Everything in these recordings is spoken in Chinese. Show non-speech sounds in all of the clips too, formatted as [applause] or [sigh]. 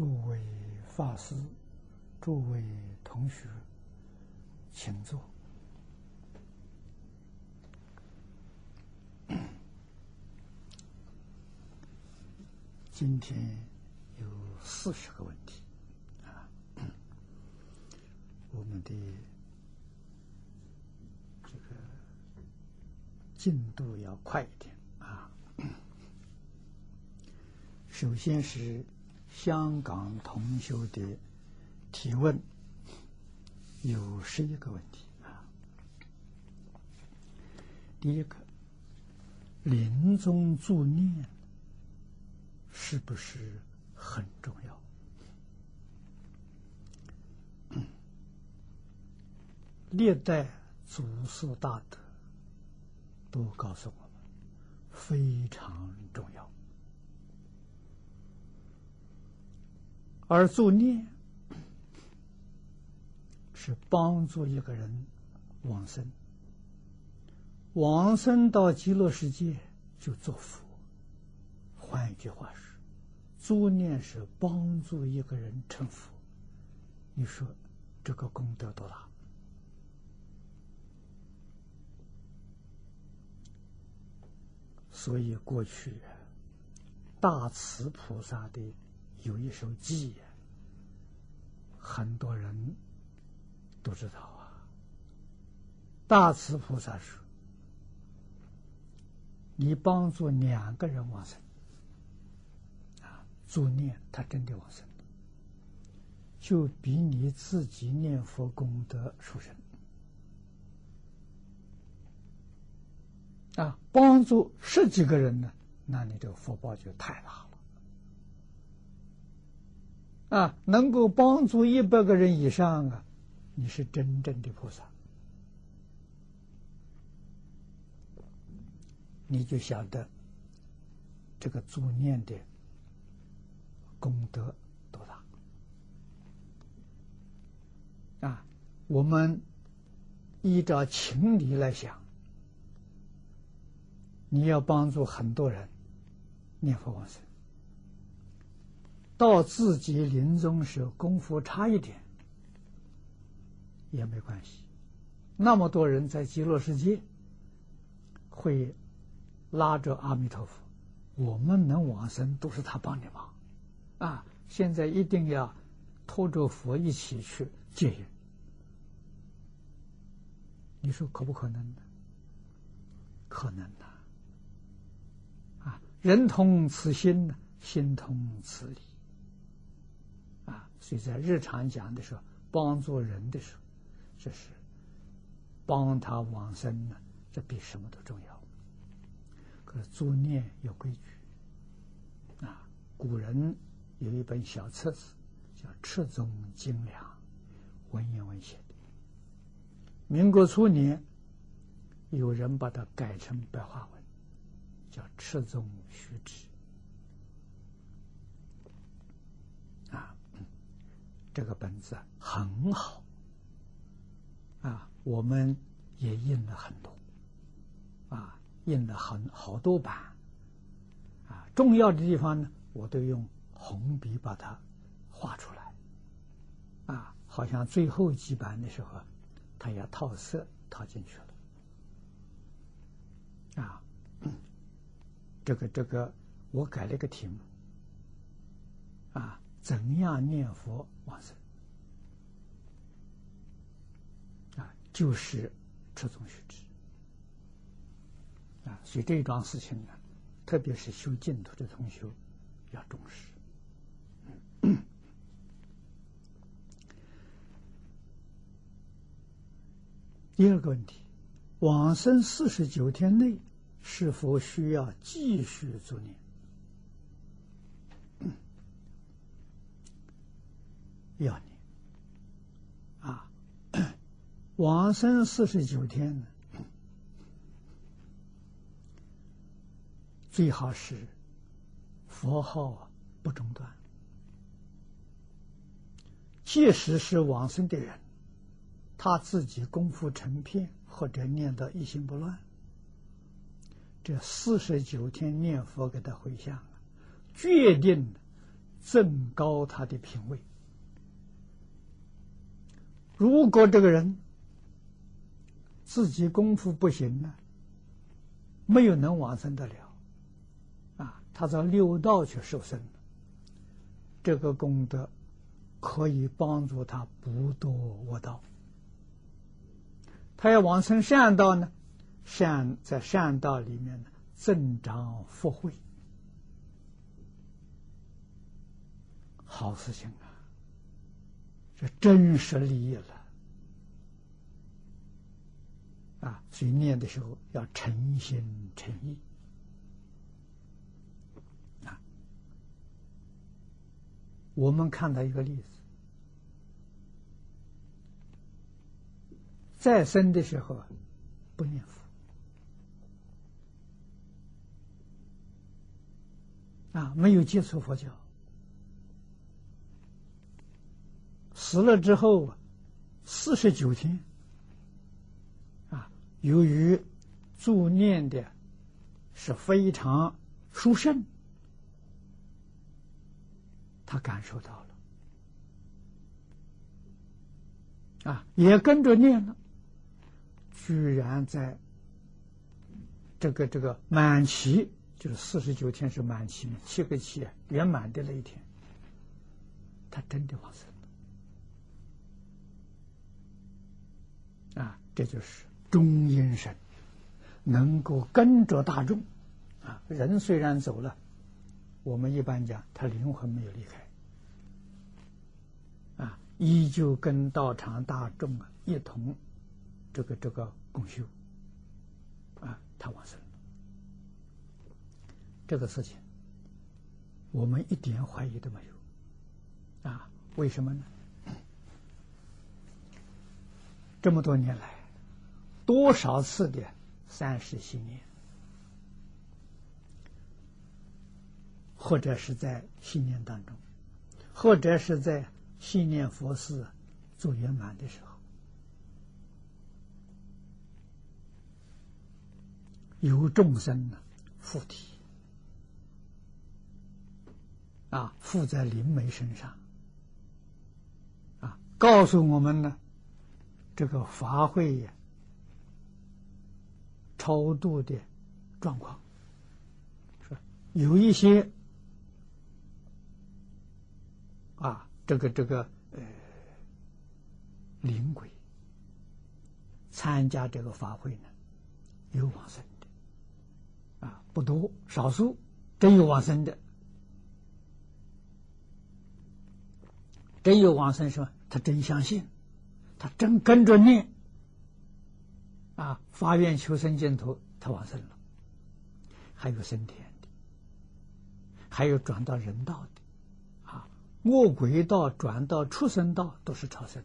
诸位法师、诸位同学，请坐。[coughs] 今天有四十个问题啊，我们的这个进度要快一点啊。[coughs] 首先是香港同修的提问，有十一个问题啊。第一个，临终助念是不是很重要？历代祖师大德都告诉我们，非常重要。而作念是帮助一个人往生，往生到极乐世界就做佛。换一句话说，助念是帮助一个人成佛。你说这个功德多大？所以过去大慈菩萨的有一首偈，很多人都知道啊。大慈菩萨说：“你帮助两个人往生。”啊助念，他真的往生，就比你自己念佛功德殊胜啊！帮助十几个人呢，那你这个福报就太大了啊！能够帮助一百个人以上啊，你是真正的菩萨，你就晓得这个助念的。功德多大啊！我们依照情理来想，你要帮助很多人念佛往生，到自己临终时功夫差一点也没关系。那么多人在极乐世界会拉着阿弥陀佛，我们能往生都是他帮你忙。啊！现在一定要拖着佛一起去接引，你说可不可能呢？可能呐！啊，人同此心呢，心同此理。所以在日常讲的时候，帮助人的时候，这是帮他往生呢，这比什么都重要。可是做念有规矩，啊，古人。有一本小册子，叫《赤宗精良》，文言文写的。民国初年，有人把它改成白话文，叫《赤宗虚旨》。啊，这个本子很好，啊，我们也印了很多，啊，印了很好多版，啊，重要的地方呢，我都用。红笔把它画出来，啊，好像最后几版的时候，它要套色套进去了，啊，这个这个我改了个题目，啊，怎样念佛往生？啊，就是这种须知，啊，所以这一桩事情呢，特别是修净土的同学要重视。第二个问题：往生四十九天内是否需要继续做念？要你啊！[coughs] 往生四十九天呢，最好是佛号不中断。即使是往生的人。他自己功夫成片，或者念到一心不乱，这四十九天念佛给他回向了，决定增高他的品位。如果这个人自己功夫不行呢，没有能往生得了，啊，他到六道去受生，这个功德可以帮助他不堕恶道。他要往生善道呢，善在善道里面呢增长福慧，好事情啊！这真实利益了啊！所以念的时候要诚心诚意啊。我们看到一个例子。再生的时候不念佛啊，没有接触佛教，死了之后四十九天啊，由于助念的是非常殊胜，他感受到了啊，也跟着念了。居然在这个这个满期，就是四十九天是满期，七个期圆满的那一天，他真的往生啊！这就是中阴身，能够跟着大众啊。人虽然走了，我们一般讲他灵魂没有离开啊，依旧跟道场大众啊一同这个这个。共修，啊，他往生。这个事情，我们一点怀疑都没有，啊，为什么呢？这么多年来，多少次的三世信念，或者是在信念当中，或者是在信念佛寺做圆满的时候。由众生呢，附体啊，附在灵媒身上啊，告诉我们呢，这个法会超度的状况，是有一些啊，这个这个呃灵鬼参加这个法会呢，有往生的。啊，不多，少数真有往生的，真有往生是吧？他真相信，他真跟着念，啊，发愿求生净土，他往生了。还有升天的，还有转到人道的，啊，恶鬼道转到畜生道都是超生，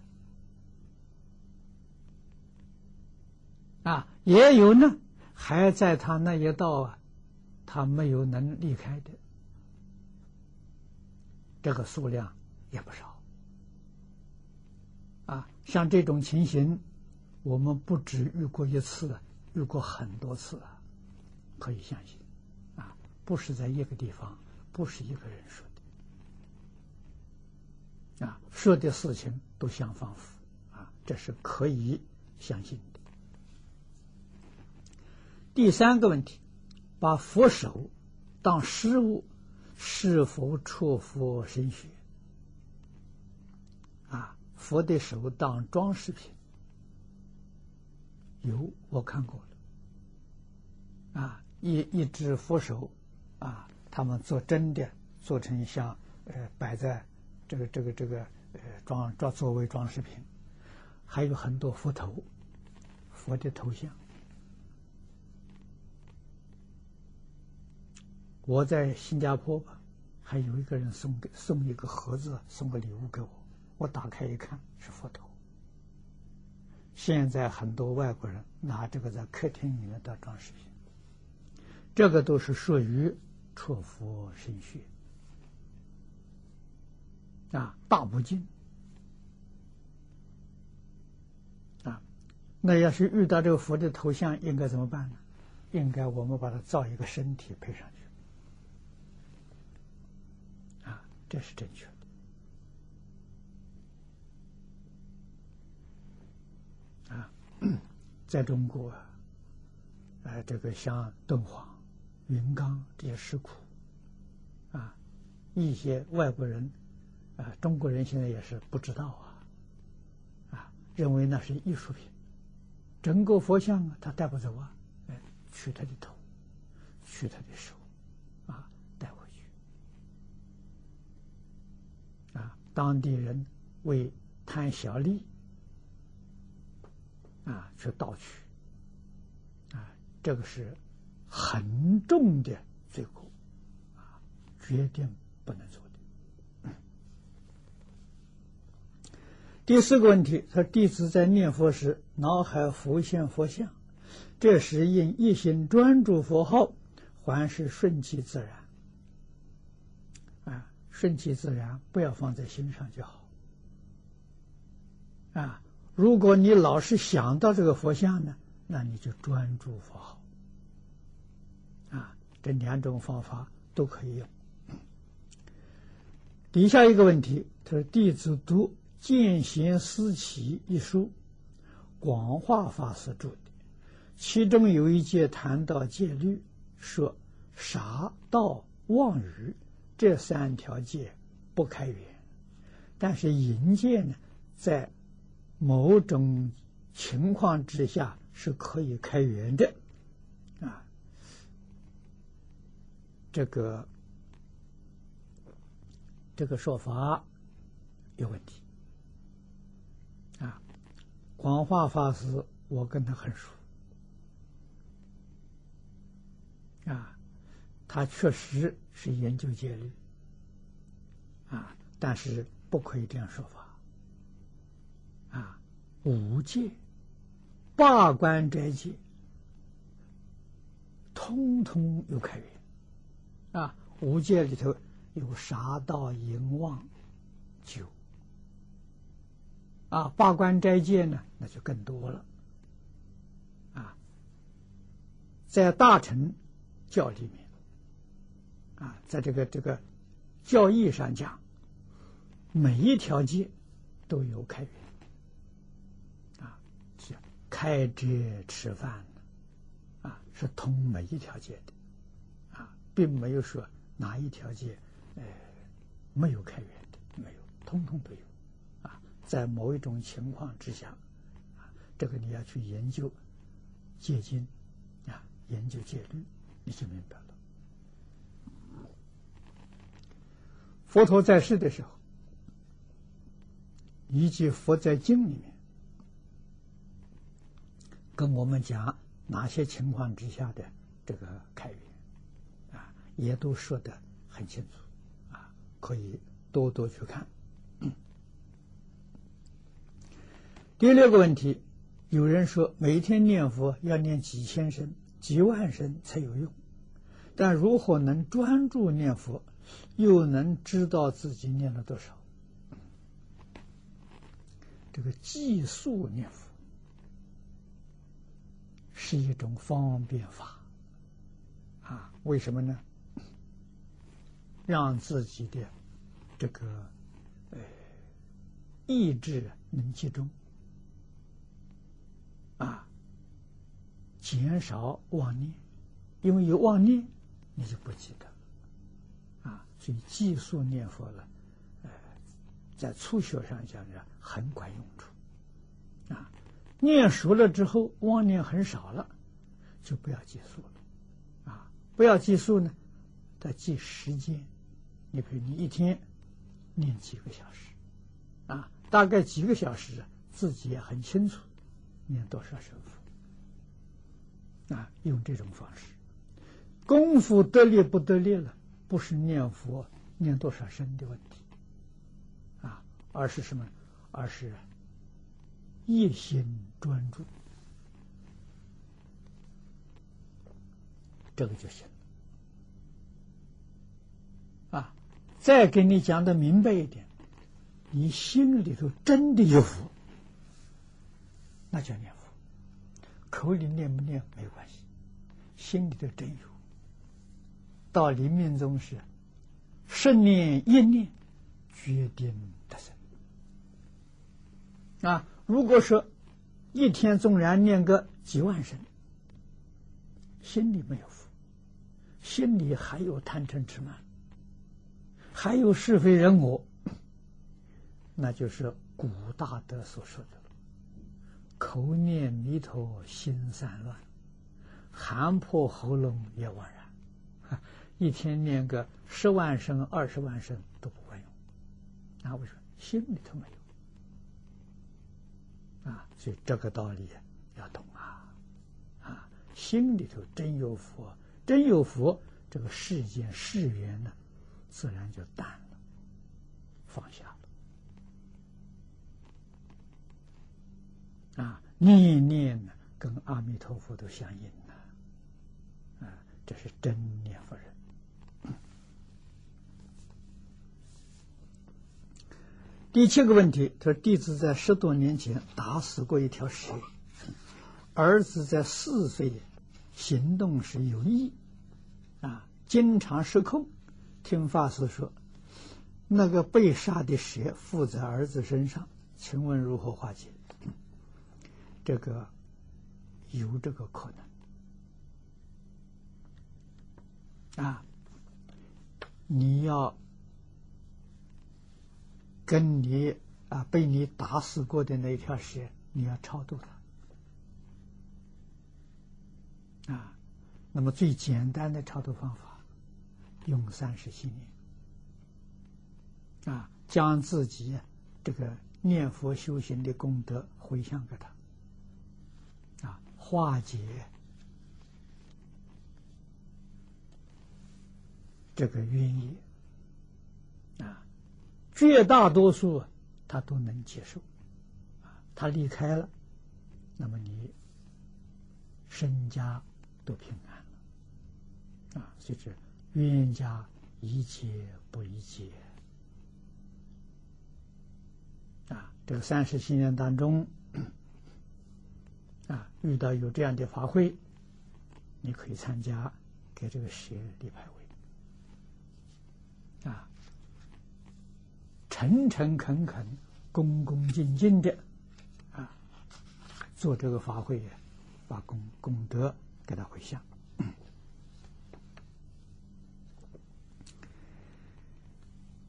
啊，也有呢。还在他那一道啊，他没有能离开的，这个数量也不少。啊，像这种情形，我们不止遇过一次，遇过很多次啊，可以相信，啊，不是在一个地方，不是一个人说的，啊，说的事情都相仿佛，啊，这是可以相信的。第三个问题，把佛手当饰物，是否触佛神血？佛的手当装饰品，有我看过了。啊，一一只佛手，啊，他们做真的，做成像呃摆在这个这个这个呃装装作为装饰品，还有很多佛头，佛的头像。我在新加坡吧，还有一个人送给送一个盒子，送个礼物给我。我打开一看，是佛头。现在很多外国人拿这个在客厅里面当装饰品，这个都是属于出佛神学啊，大不敬啊。那要是遇到这个佛的头像，应该怎么办呢？应该我们把它造一个身体配上去啊。这是正确的。啊，[clears throat] 在中国，呃，这个像敦煌、云冈这些石窟，啊，一些外国人，啊，中国人现在也是不知道啊，啊，认为那是艺术品，整个佛像，他带不走啊，哎，取他的头，取他的手。啊，带回去当地人为贪小利啊，去盗取啊，这个是很重的罪过啊，决定不能做的。第四个问题，说弟子在念佛时，脑海浮现佛像，这时应一心专注佛号，还是顺其自然？啊顺其自然，不要放在心上就好。啊，如果你老是想到这个佛像呢，那你就专注佛号。啊，这两种方法都可以用。底下一个问题，他说：“弟子读《见贤思齐》一书，广化法师著的，其中有一节谈到戒律，说杀盗妄语。”这三条戒不开源，但是淫戒呢，在某种情况之下是可以开源的，啊，这个这个说法有问题，啊，广化法师我跟他很熟，啊，他确实。是研究戒律啊，但是不可以这样说法。五戒、罢官斋戒，通通有开源啊。五戒里头有杀盗淫妄酒啊，罢官斋戒呢，那就更多了啊。在大乘教里面。啊，在这个这个教义上讲，每一条街都有开源，开斋吃饭啊，是通每一条街的，啊，并没有说哪一条街，呃，没有开源的，没有，通通都有，啊，在某一种情况之下，啊，这个你要去研究戒经，啊，研究戒律，你就明白了。佛陀在世的时候，以及佛在经里面跟我们讲哪些情况之下的这个开源，啊，也都说的很清楚，啊，可以多多去看。第六个问题，有人说每天念佛要念几千声、几万声才有用，但如何能专注念佛？又能知道自己念了多少？这个计数念佛是一种方便法啊？为什么呢？让自己的这个呃意志能集中啊，减少妄念，因为有妄念，你就不记得。啊所以计数念佛了，呃，在初学上讲呢，很管用处。念熟了之后，妄念很少了，就不要计数了。啊，不要计数呢，得计时间。你比如你一天念几个小时，啊，大概几个小时，自己也很清楚，念多少声佛。啊，用这种方式，功夫得力不得力了。不是念佛念多少声的问题，啊，而是什么？而是一心专注，这个就行了。啊，再给你讲的明白一点，你心里头真的有佛，那叫念佛；口里念不念没关系，心里头真有。到临命终时，十念一念决定得生。啊，如果说一天纵然念个几万声，心里没有福，心里还有贪嗔痴慢，还有是非人我，[coughs] 那就是古大德所说的“口念弥陀心散乱，喊破喉咙也枉然”。[laughs] 一天念个十万声、二十万声都不管用，那，为什么？心里头没，所以这个道理要懂啊，啊，心里头真有佛，真有佛，这个世间世缘呢，自然就淡了，放下了，啊，念念呢跟阿弥陀佛都相应了，啊，这是真念佛人。第七个问题，他说：“弟子在十多年前打死过一条蛇，儿子在四岁，行动时有异，啊，经常失控。听法师说，那个被杀的蛇附在儿子身上，请问如何化解？这个有这个可能啊？你要。”跟你啊被你打死过的那条蛇，你要超度它啊。那么最简单的超度方法，用三十七年啊，将自己这个念佛修行的功德回向给他啊，化解这个冤业。绝大多数他都能接受，啊，他离开了，那么你身家都平安了，啊，所以这冤家宜解不宜结，啊，这个三十七年当中，啊，遇到有这样的法会，你可以参加，给这个邪立牌位，啊。诚诚恳恳、恭恭敬敬的啊，做这个法会，把功功德给他回向。[coughs]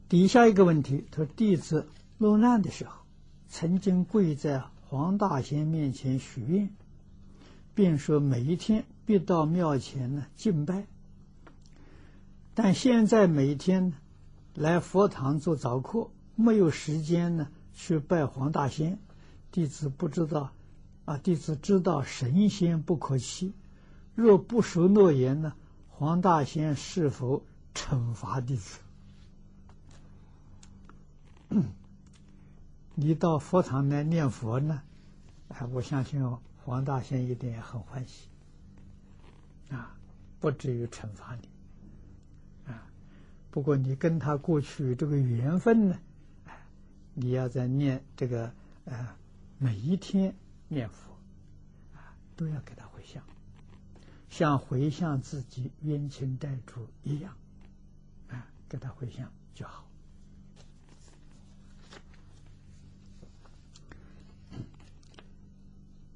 底下一个问题，他说：“弟子落难的时候，曾经跪在黄大仙面前许愿，并说每一天必到庙前呢敬拜。但现在每天来佛堂做早课。”没有时间呢，去拜黄大仙。弟子不知道，啊，弟子知道神仙不可欺。若不守诺言呢，黄大仙是否惩罚弟子？你到佛堂来念佛呢？哎，我相信黄大仙一定也很欢喜，啊，不至于惩罚你，啊。不过你跟他过去这个缘分呢？你要在念这个呃，每一天念佛啊，都要给他回向，像回向自己冤亲债主一样啊，给他回向就好。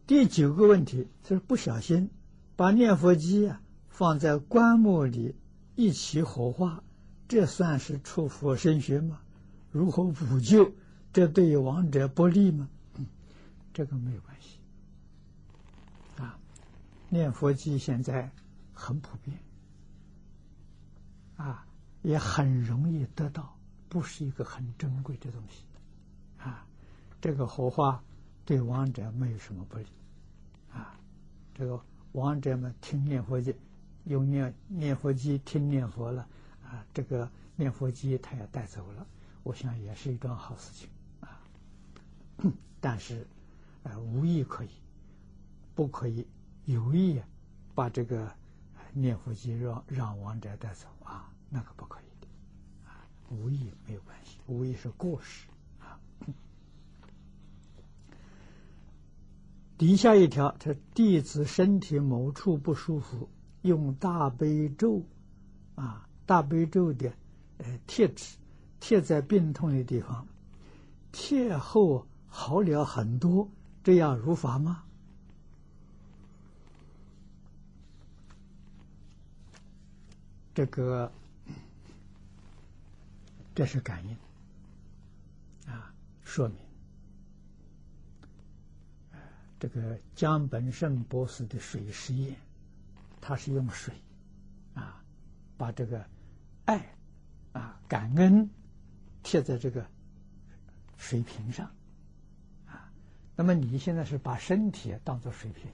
第九个问题就是不小心把念佛机啊放在棺木里一起火化，这算是出佛身血吗？如何补救？这对于亡者不利吗？这个没有关系。啊，念佛机现在很普遍，啊，也很容易得到，不是一个很珍贵的东西。啊，这个火化对亡者没有什么不利。啊，这个亡者们听念佛机，用念念佛机听念佛了，啊，这个念佛机他也带走了，我想也是一桩好事情。[coughs] 但是，呃，无意可以，不可以有意把这个念佛机让让王者带走啊，那个不可以的，啊，无意没有关系，无意是过失啊。[coughs] 底下一条，他弟子身体某处不舒服，用大悲咒啊，大悲咒的呃贴纸贴在病痛的地方，贴后好了很多，这样如法吗？这个，这是感应啊，说明这个江本胜博士的水实验，他是用水啊，把这个爱啊感恩贴在这个水瓶上。那么你现在是把身体当做水瓶，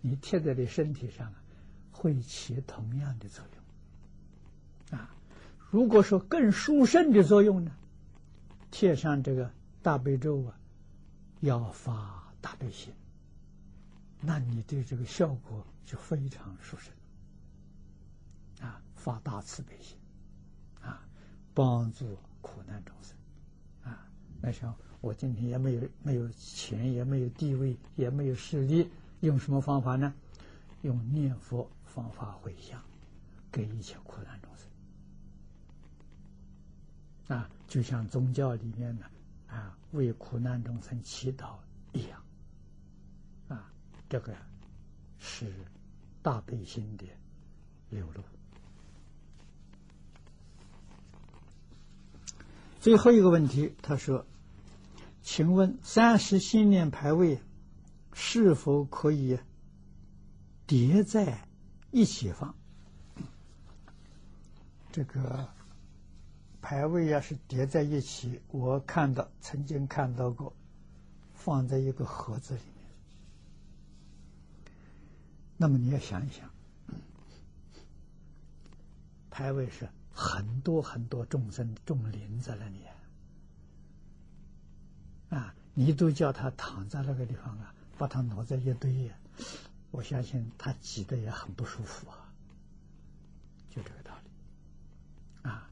你贴在你身体上啊，会起同样的作用。啊，如果说更殊胜的作用呢，贴上这个大悲咒啊，要发大悲心，那你对这个效果就非常殊胜。啊，发大慈悲心，啊，帮助苦难众生，啊，那像我今天也没有没有钱，也没有地位，也没有势力，用什么方法呢？用念佛方法回向，给一切苦难众生。啊，就像宗教里面的啊，为苦难众生祈祷一样，啊，这个是大悲心的流露。最后一个问题，他说：“请问三十心念牌位是否可以叠在一起放？”这个。牌位要是叠在一起，我看到曾经看到过，放在一个盒子里面。那么你要想一想，牌位是很多很多众生众林在那里啊，你都叫他躺在那个地方啊，把他挪在一堆，我相信他挤的也很不舒服啊，就这个道理啊。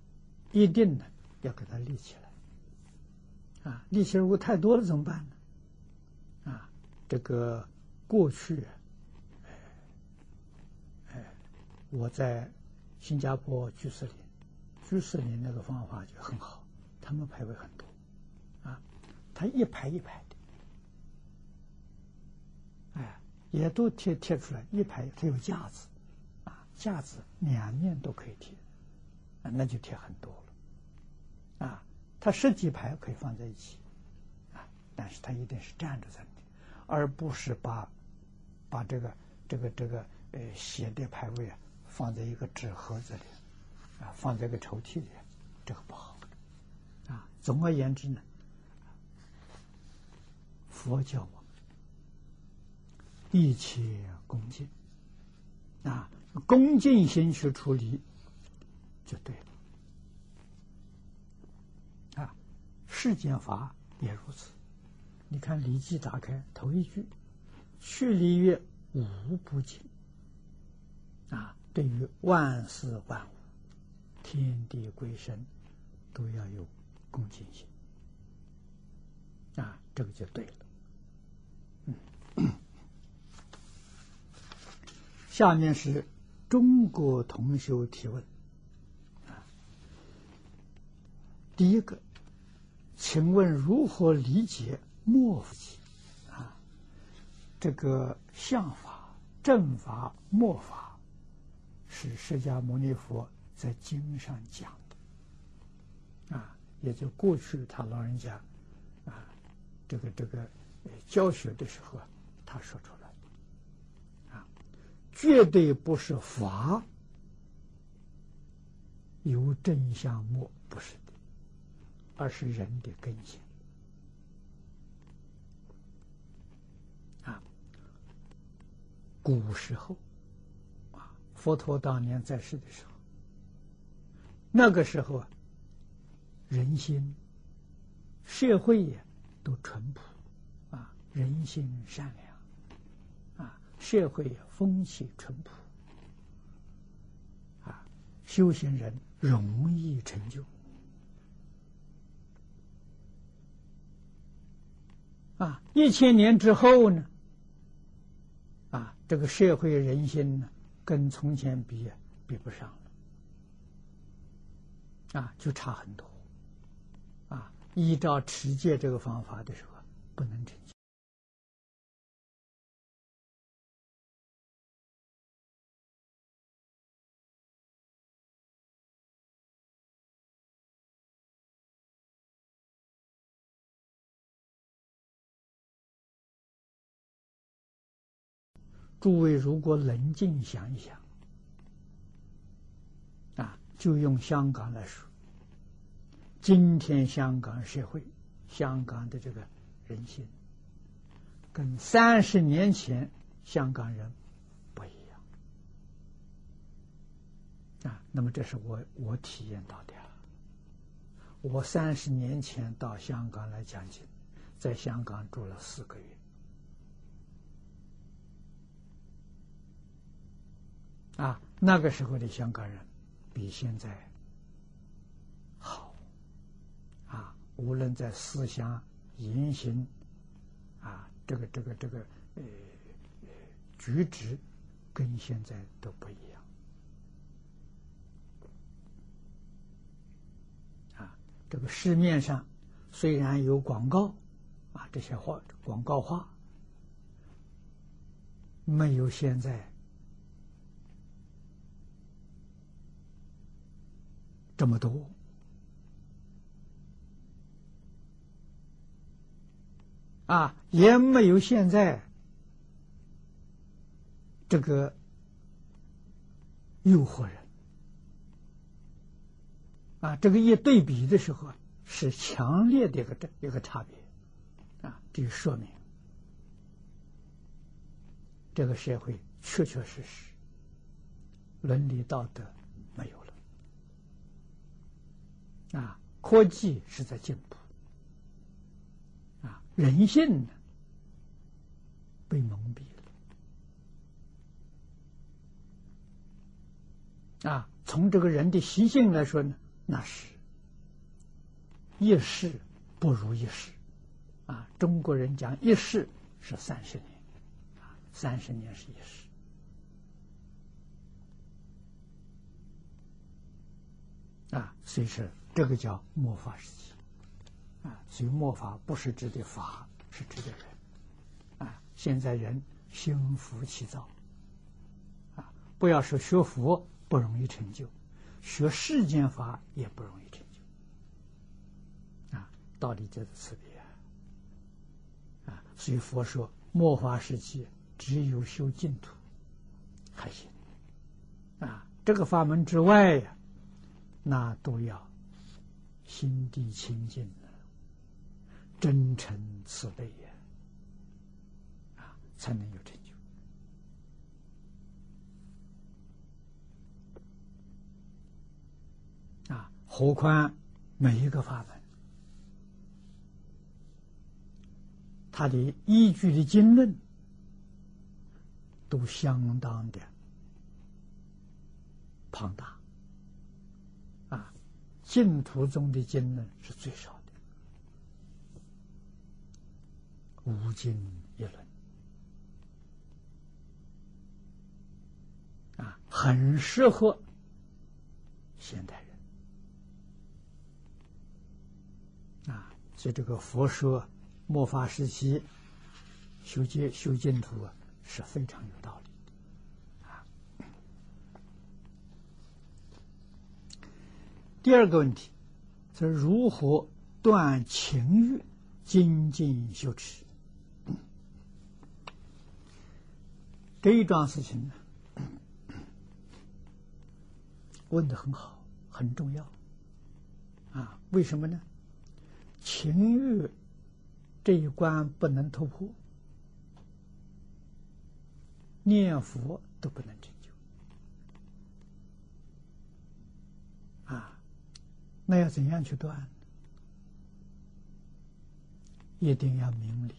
一定呢，要给他立起来，啊，立起来如果太多了怎么办呢？啊，这个过去，哎，哎，我在新加坡居士林，居士林那个方法就很好，他们排位很多，他一排一排的，哎，也都贴贴出来，一排它有架子，啊，架子两面都可以贴，啊，那就贴很多了。啊，它十几排可以放在一起，啊，但是它一定是站着在的，而不是把把这个这个这个呃写的牌位啊放在一个纸盒子里，啊，放在个抽屉里，这个不好，啊，总而言之呢，佛教我一切恭敬，啊，恭敬心去处理就对了啊。世间法也如此。你看《礼记》打开头一句：“去礼乐，无不敬。”啊，对于万事万物、天地鬼神，都要有恭敬心。啊，这个就对了。[coughs] 下面是中国同学提问。啊，第一个。请问如何理解末法？啊，这个相法、正法、末法，是释迦牟尼佛在经上讲的。啊，也就过去他老人家啊，这个这个教学的时候啊，他说出来。啊，绝对不是法有真相末，不是。而是人的根性啊！古时候啊，佛陀当年在世的时候，那个时候啊，人心、社会也都淳朴啊，人心善良，社会风气淳朴啊，修行人容易成就。啊，一千年之后呢？啊，这个社会人心呢，跟从前比比不上了，啊，就差很多。啊依照持戒这个方法的时候，不能成诸位，如果冷静想一想，啊，就用香港来说，今天香港社会、香港的这个人性，跟三十年前香港人不一样，啊，那么这是我我体验到的。我三十年前到香港来讲经，在香港住了四个月。啊，那个时候的香港人比现在好啊，无论在思想、言行啊，这个、这个、这个呃举止，跟现在都不一样啊。这个市面上虽然有广告啊，这些话广告话没有现在。这么多啊，也没有现在这个诱惑人啊。这个一对比的时候，是强烈的一个这一个差别啊。这就说明这个社会确确实实伦理道德没有。啊，科技是在进步，啊，人性呢被蒙蔽了，啊，从这个人的习性来说呢，那是一世不如一世，啊，中国人讲一世是三十年，啊，三十年是一世。啊，所以说。这个叫末法时期，啊，所以末法不是指的法，是指的人，啊，现在人心浮气躁，啊，不要说学佛不容易成就，学世间法也不容易成就，啊，道理就是此别，啊，所以佛说末法时期只有修净土还行，啊，这个法门之外呀，那都要。心地清净的，真诚慈悲呀，啊，才能有成就啊！何况每一个法门，它的依据的经论都相当的庞大。净土中的经论是最少的，无经一论啊，很适合现代人啊。所以这个佛说末法时期修戒修净土啊，是非常有道理。第二个问题是如何断情欲、精进修持？这一桩事情呢，问的很好，很重要。啊，为什么呢？情欲这一关不能突破，念佛都不能成。那要怎样去断？一定要明理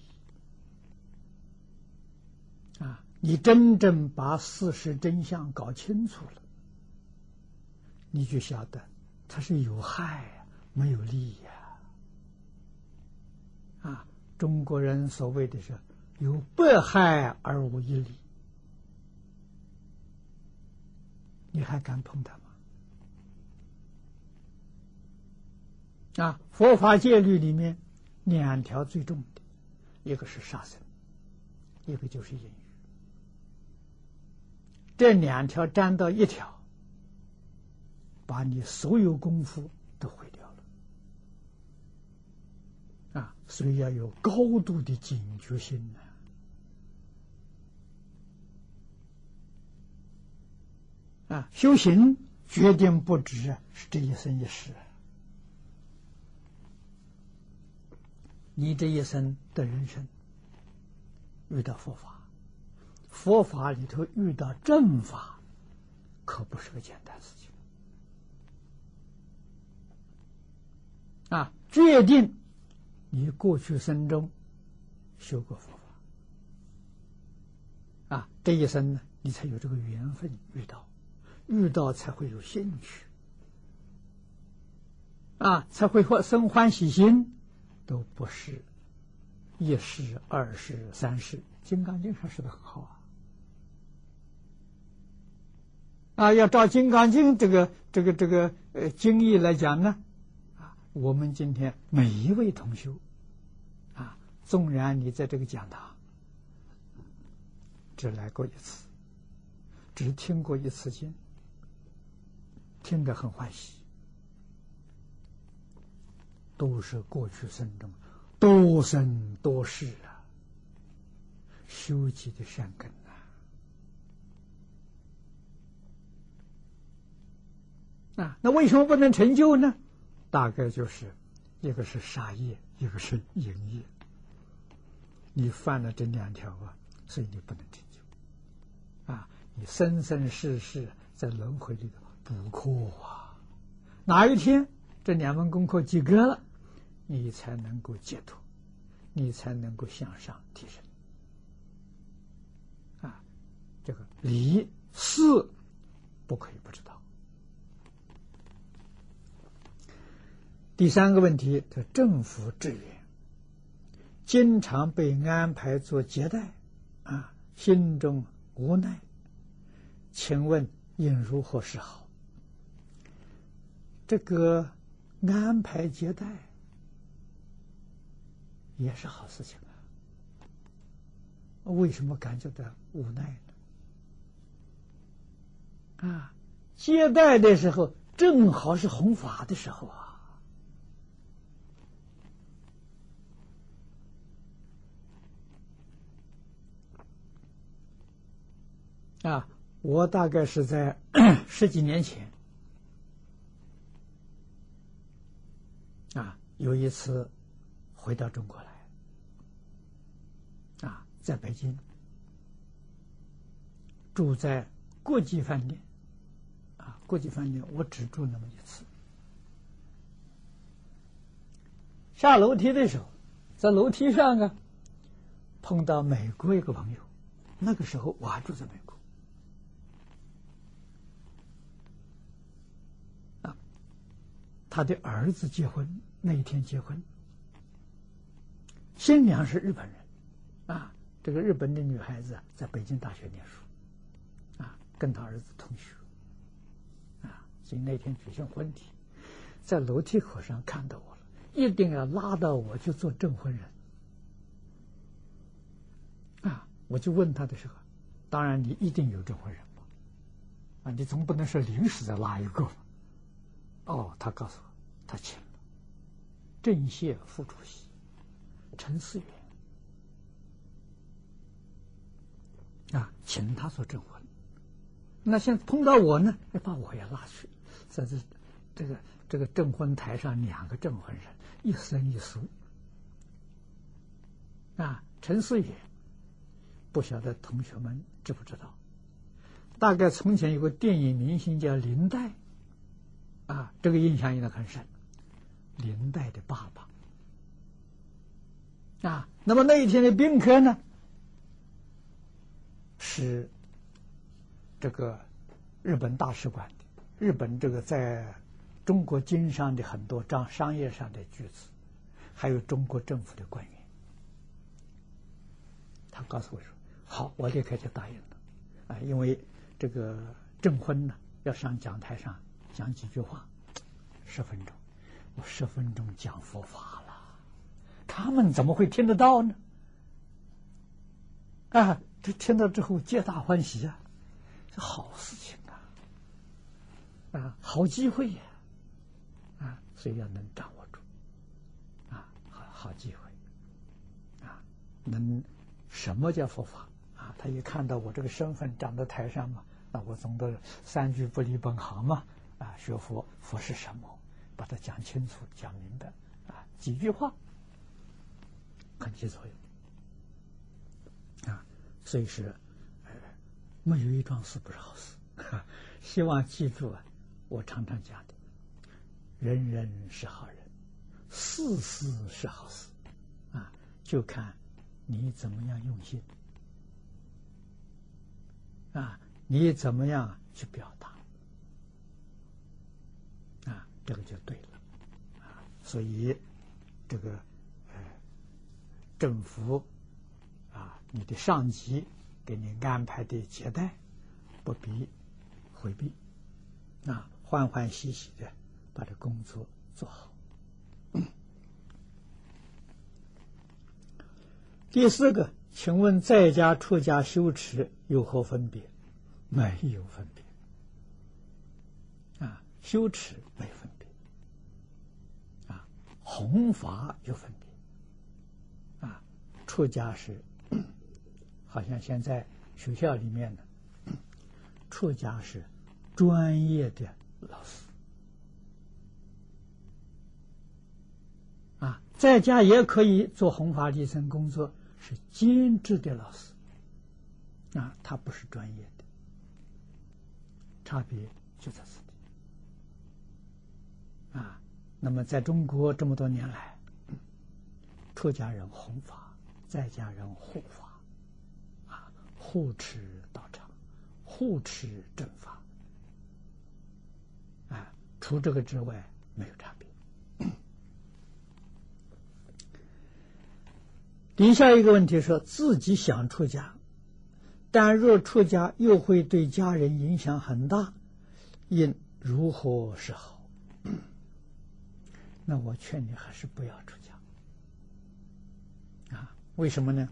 啊！你真正把事实真相搞清楚了，你就晓得它是有害没有利呀！啊，中国人所谓的是有百害而无一利，你还敢碰它吗？啊，佛法戒律里面两条最重的，一个是杀生，一个就是淫欲。这两条沾到一条，把你所有功夫都毁掉了。啊，所以要有高度的警觉性呢。啊，修行决定不止是这一生一世。你这一生的人生遇到佛法，佛法里头遇到正法，可不是个简单事情。啊，决定你过去生中修过佛法，啊，这一生呢，你才有这个缘分遇到，遇到才会有兴趣，啊，才会生欢喜心。都不是一世、二世、三世，《金刚经》上说的很好啊！啊，要照《金刚经》这个、这个、这个呃经义来讲呢，啊，我们今天每一位同修，啊，纵然你在这个讲堂只来过一次，只听过一次经，听得很欢喜。都是过去生中多生多世啊修起的善根呐啊，那为什么不能成就呢？大概就是一个是杀业，一个是淫业。你犯了这两条啊，所以你不能成就啊！你生生世世在轮回里头补课啊，哪一天这两门功课及格了？你才能够解脱，你才能够向上提升。啊，这个理事不可以不知道。第三个问题，叫政府支援，经常被安排做接待，啊，心中无奈，请问应如何是好？这个安排接待。也是好事情啊！为什么感觉到无奈呢？啊，接待的时候正好是弘法的时候啊！啊，我大概是在 [clears throat] 十几年前啊，有一次。回到中国来，啊，在北京。住在国际饭店，啊，国际饭店我只住那么一次。下楼梯的时候，在楼梯上啊，碰到美国一个朋友，那个时候我还住在美国，啊，他的儿子结婚那一天结婚。新娘是日本人，啊，这个日本的女孩子在北京大学念书，啊，跟他儿子同学，啊，所以那天举行婚礼，在楼梯口上看到我了，一定要拉到我去做证婚人，啊，我就问他的时候，当然你一定有证婚人吧，啊，你总不能是临时再拉一个吧，哦，他告诉我，他请了，政协副主席。陈思远啊，请他做证婚。那现在碰到我呢，要把我也拉去，在这这个这个证婚台上，两个证婚人，一生一俗啊。陈思远不晓得同学们知不知道？大概从前有个电影明星叫林黛啊，这个印象应该很深。林黛的爸爸。啊，那么那一天的宾客呢，是这个日本大使馆的，日本这个在中国经商的很多商商业上的举子，还有中国政府的官员。他告诉我说：“好，我立刻就答应了。”啊，因为这个证婚呢，要上讲台上讲几句话，十分钟，我十分钟讲佛法了，他们怎么会听得到呢？啊，这听到之后皆大欢喜啊，是好事情啊，啊，好机会呀，啊，所以要能掌握住，啊，好好机会，啊，能什么叫佛法啊？他一看到我这个身份站在台上嘛，那我总得三句不离本行嘛，啊，学佛佛是什么？把它讲清楚、讲明白，啊，几句话很起作用，啊，所以是，呃，没有一桩事不是好事。希望记住啊，我常常讲的，人人是好人，事事是好事，啊，就看你怎么样用心，啊，你怎么样去表达。这个就对了，啊，所以这个，政府啊，你的上级给你安排的接待，不必回避，啊，欢欢喜喜的把这工作做好。第四个，请问在家出家修持有何分别？没有分别，啊，修持没分别，啊。弘法有分别，出家是，[coughs] 好像现在学校里面的 [coughs] 出家是专业的老师，啊，在家也可以做弘法利生工作，是兼职的老师，啊，他不是专业的，差别就在此地，啊。那么，在中国这么多年来，出家人弘法，在家人护法，啊，护持道场，护持正法，啊，除这个之外没有差别。[clears throat] 底下一个问题说自己想出家，但若出家又会对家人影响很大，应如何是好？[clears throat] 那我劝你还是不要出家？为什么呢？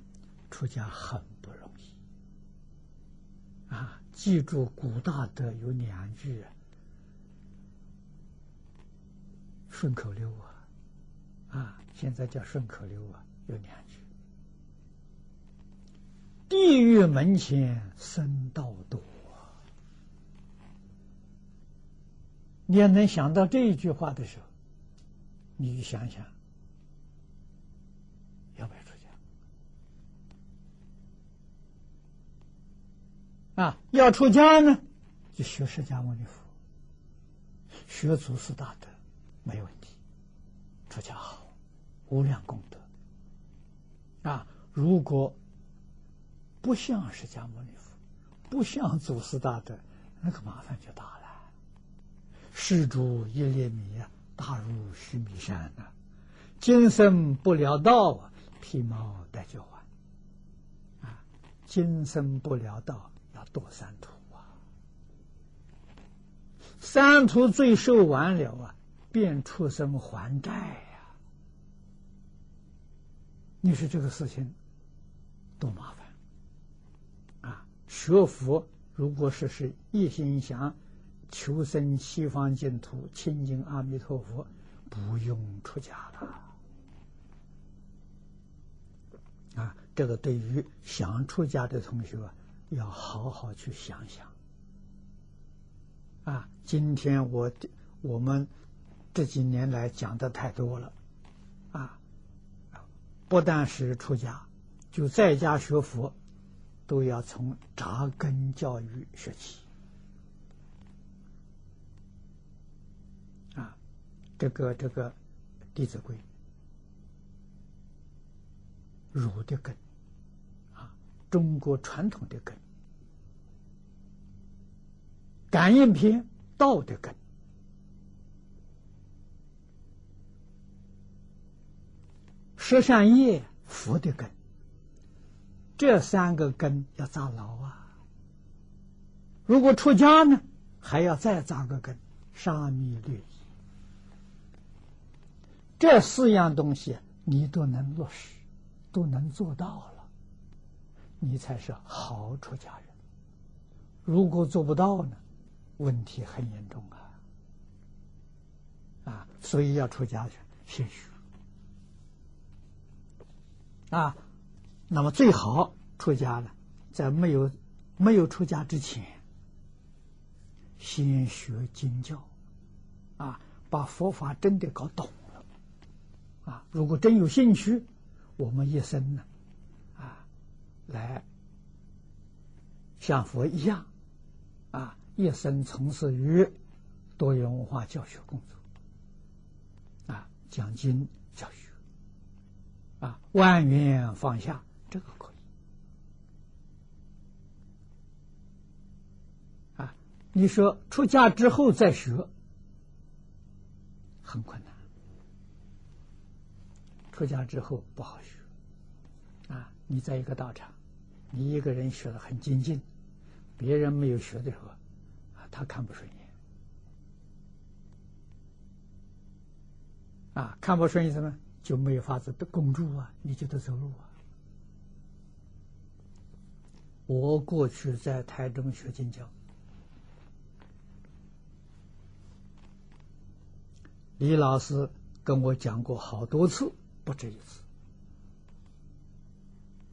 出家很不容易啊！记住古大德有两句顺口溜啊，啊，现在叫顺口溜啊，有两句：地狱门前僧道多。你要能想到这一句话的时候。你想想，要不要出家？啊，要出家呢，就学释迦牟尼佛，学祖师大德，没问题。出家好，无量功德。啊，如果不像释迦牟尼佛，不像祖师大德，那个麻烦就大了。施主一粒米呀。大如须弥山呐，今生不了道啊，披毛戴脚环啊，今生不了道多三途啊，三途罪受完了啊，便出生还债呀。你说这个事情多麻烦啊！学佛如果说是一心想。求生西方净土，亲近阿弥陀佛，不用出家了。啊，这个对于想出家的同学，要好好去想想。啊，今天我我们这几年来讲的太多了，啊，不但是出家，就在家学佛，都要从扎根教育学起。啊这个这个《弟子规》，儒的根啊，中国传统的根，《感应篇》道的根，《十善业》佛的根，这三个根要扎牢啊！如果出家呢，还要再扎个根，沙弥律仪。这四样东西你都能落实，都能做到了，你才是好出家人。如果做不到呢，问题很严重啊！啊，所以要出家去先学啊。那么最好出家了，在没有没有出家之前，先学经教，啊，把佛法真的搞懂了，啊，如果真有兴趣，我们一生呢，啊，来像佛一样，啊，一生从事于多元文化教学工作，啊，讲经教学，啊，万缘放下。这个可以啊！你说出家之后再学，很困难。出家之后不好学啊！你在一个道场，你一个人学的很精进，别人没有学的时候，他看不顺眼啊，看不顺眼什么，就没有法子的供住啊，你就得走路啊。我过去在台中学经教，李老师跟我讲过好多次，不止一次。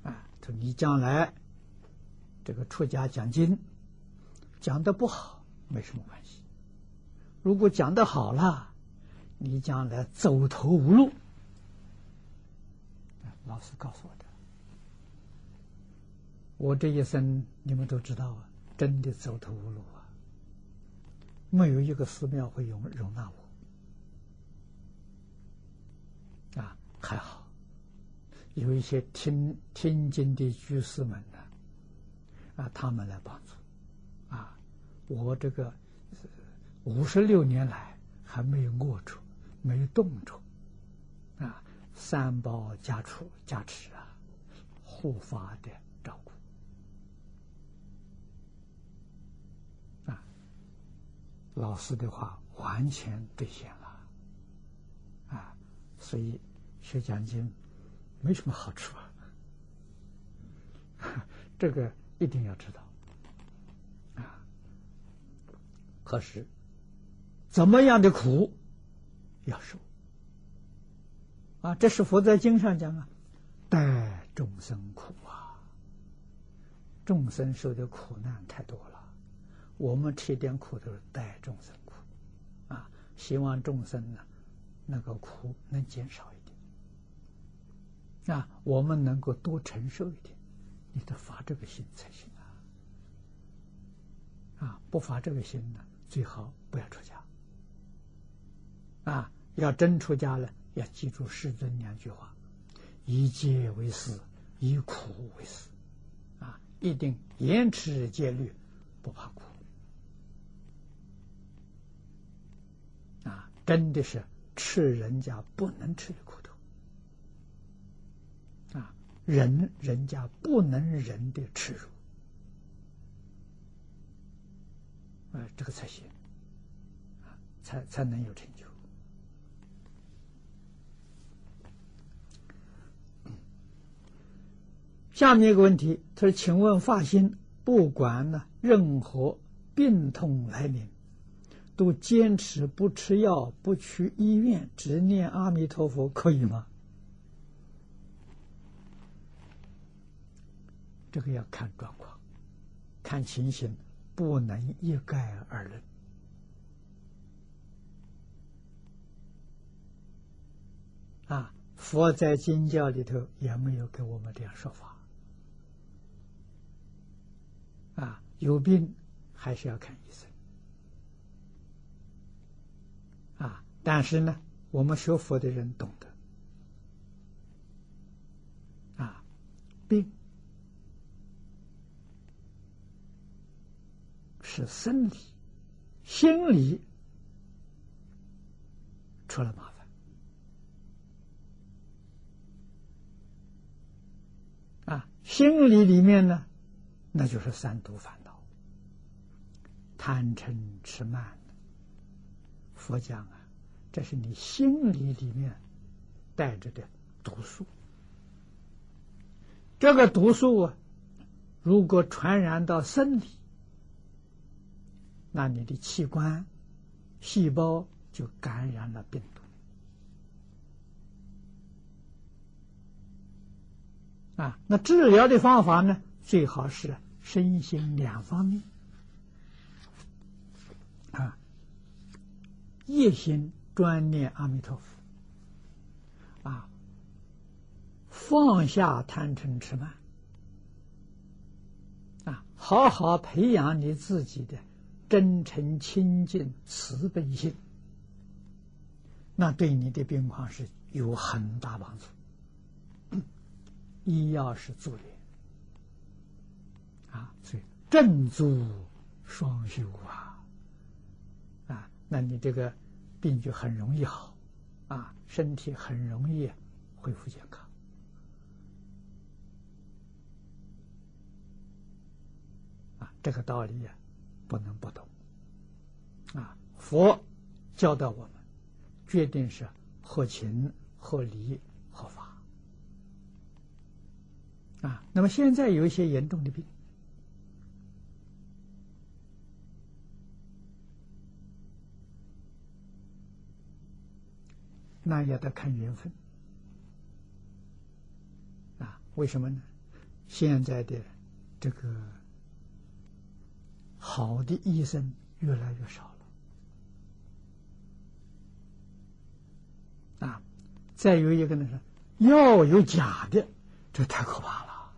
啊，说你将来这个出家讲经讲的不好没什么关系，如果讲的好了，你将来走投无路。老师告诉我的。我这一生，你们都知道啊，真的走投无路啊，没有一个寺庙会容容纳我啊。还好，有一些听听经的居士们呢，啊，他们来帮助。我这个五十六年来还没有饿着，没有冻着啊。三宝加持加持啊，护法的照顾，啊。老师的话完全兑现了，啊，所以学讲经没什么好处啊，[laughs] 这个一定要知道，啊，可是怎么样的苦要受，啊，这是佛在经上讲啊，待众生苦啊，众生受的苦难太多了。我们吃点苦都是代众生苦，啊，希望众生呢，那个苦能减少一点，啊，我们能够多承受一点，你得发这个心才行啊，啊，不发这个心呢，最好不要出家，啊，要真出家了，要记住世尊两句话：以戒为师，以苦为师，啊，一定严持戒律，不怕苦。啊真的是吃人家不能吃的苦头。啊，忍人家不能忍的耻辱，啊，这个才行，啊，才才能有成就。[coughs] 下面一个问题，他说：“请问发心，不管呢任何病痛来临。”都坚持不吃药、不去医院，只念阿弥陀佛，可以吗？这个要看状况，看情形，不能一概而论。啊，佛在经教里头也没有给我们这样说法。啊，有病还是要看医生。啊！但是呢，我们学佛的人懂得，啊，病是生理、心理出了麻烦，啊，心理里面呢，那就是三毒烦恼：贪嗔痴慢。佛讲啊，这是你心里里面带着的毒素。这个毒素啊，如果传染到身体，那你的器官、细胞就感染了病毒。啊，那治疗的方法呢，最好是身心两方面。啊，一心专念阿弥陀佛。啊。放下贪嗔痴慢，啊，好好培养你自己的真诚清净慈悲心，那对你的病况是有很大帮助。医药是助缘，啊，所以正足双修啊，啊，那你这个病就很容易好，啊，身体很容易恢复健康啊。这个道理呀，不能不懂。啊，佛教导我们，决定是合情、合理、合法。啊，那么现在有一些严重的病，那也得看缘分。啊，为什么呢？现在的这个。好的医生越来越少了，啊，再有一个呢是药有假的，这太可怕了，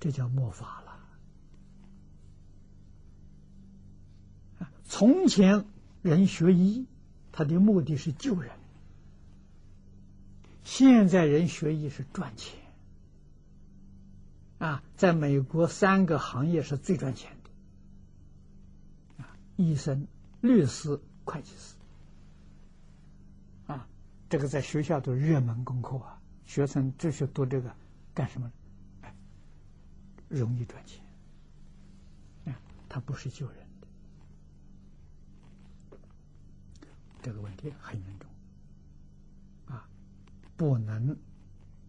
这叫末法了。从前人学医，他的目的是救人；现在人学医是赚钱。啊，在美国，三个行业是最赚钱。医生、律师、会计师，啊，这个在学校都热门功课啊，学生只需读这个干什么？哎，容易赚钱，啊，他不是救人的，这个问题很严重，啊，不能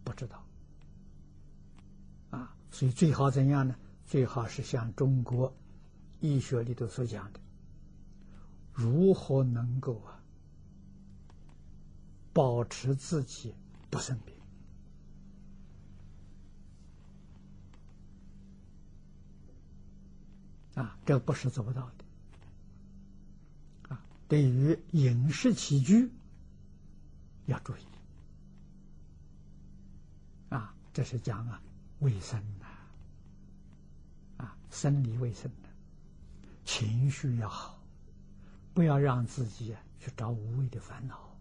不知道，啊，所以最好怎样呢？最好是像中国医学里头所讲的。如何能够啊保持自己不生病啊？这不是做不到的啊！对于饮食起居要注意啊，这是讲啊卫生的啊，生理卫生的，情绪要好。不要让自己去找无谓的烦恼，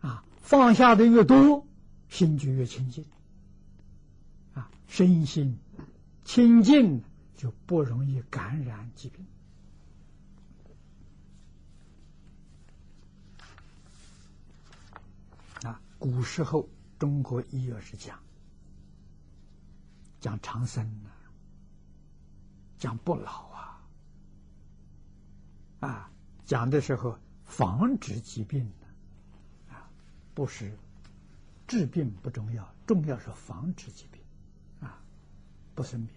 啊，放下的越多，心就越清净，啊，身心清净就不容易感染疾病。啊，古时候中国医学是讲讲长生的，讲不老。啊，讲的时候防止疾病的，啊，不是治病不重要，重要是防止疾病，啊，不生病。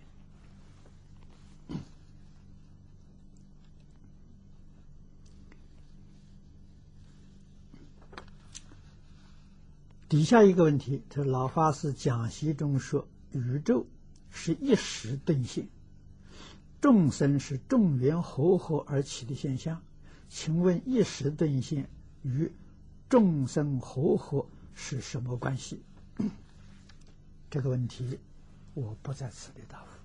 底下一个问题，这老法师讲习中说，宇宙是一时顿现。众生是众缘和合而起的现象，请问一时顿现与众生和合是什么关系？[coughs] 这个问题我不在此地答复，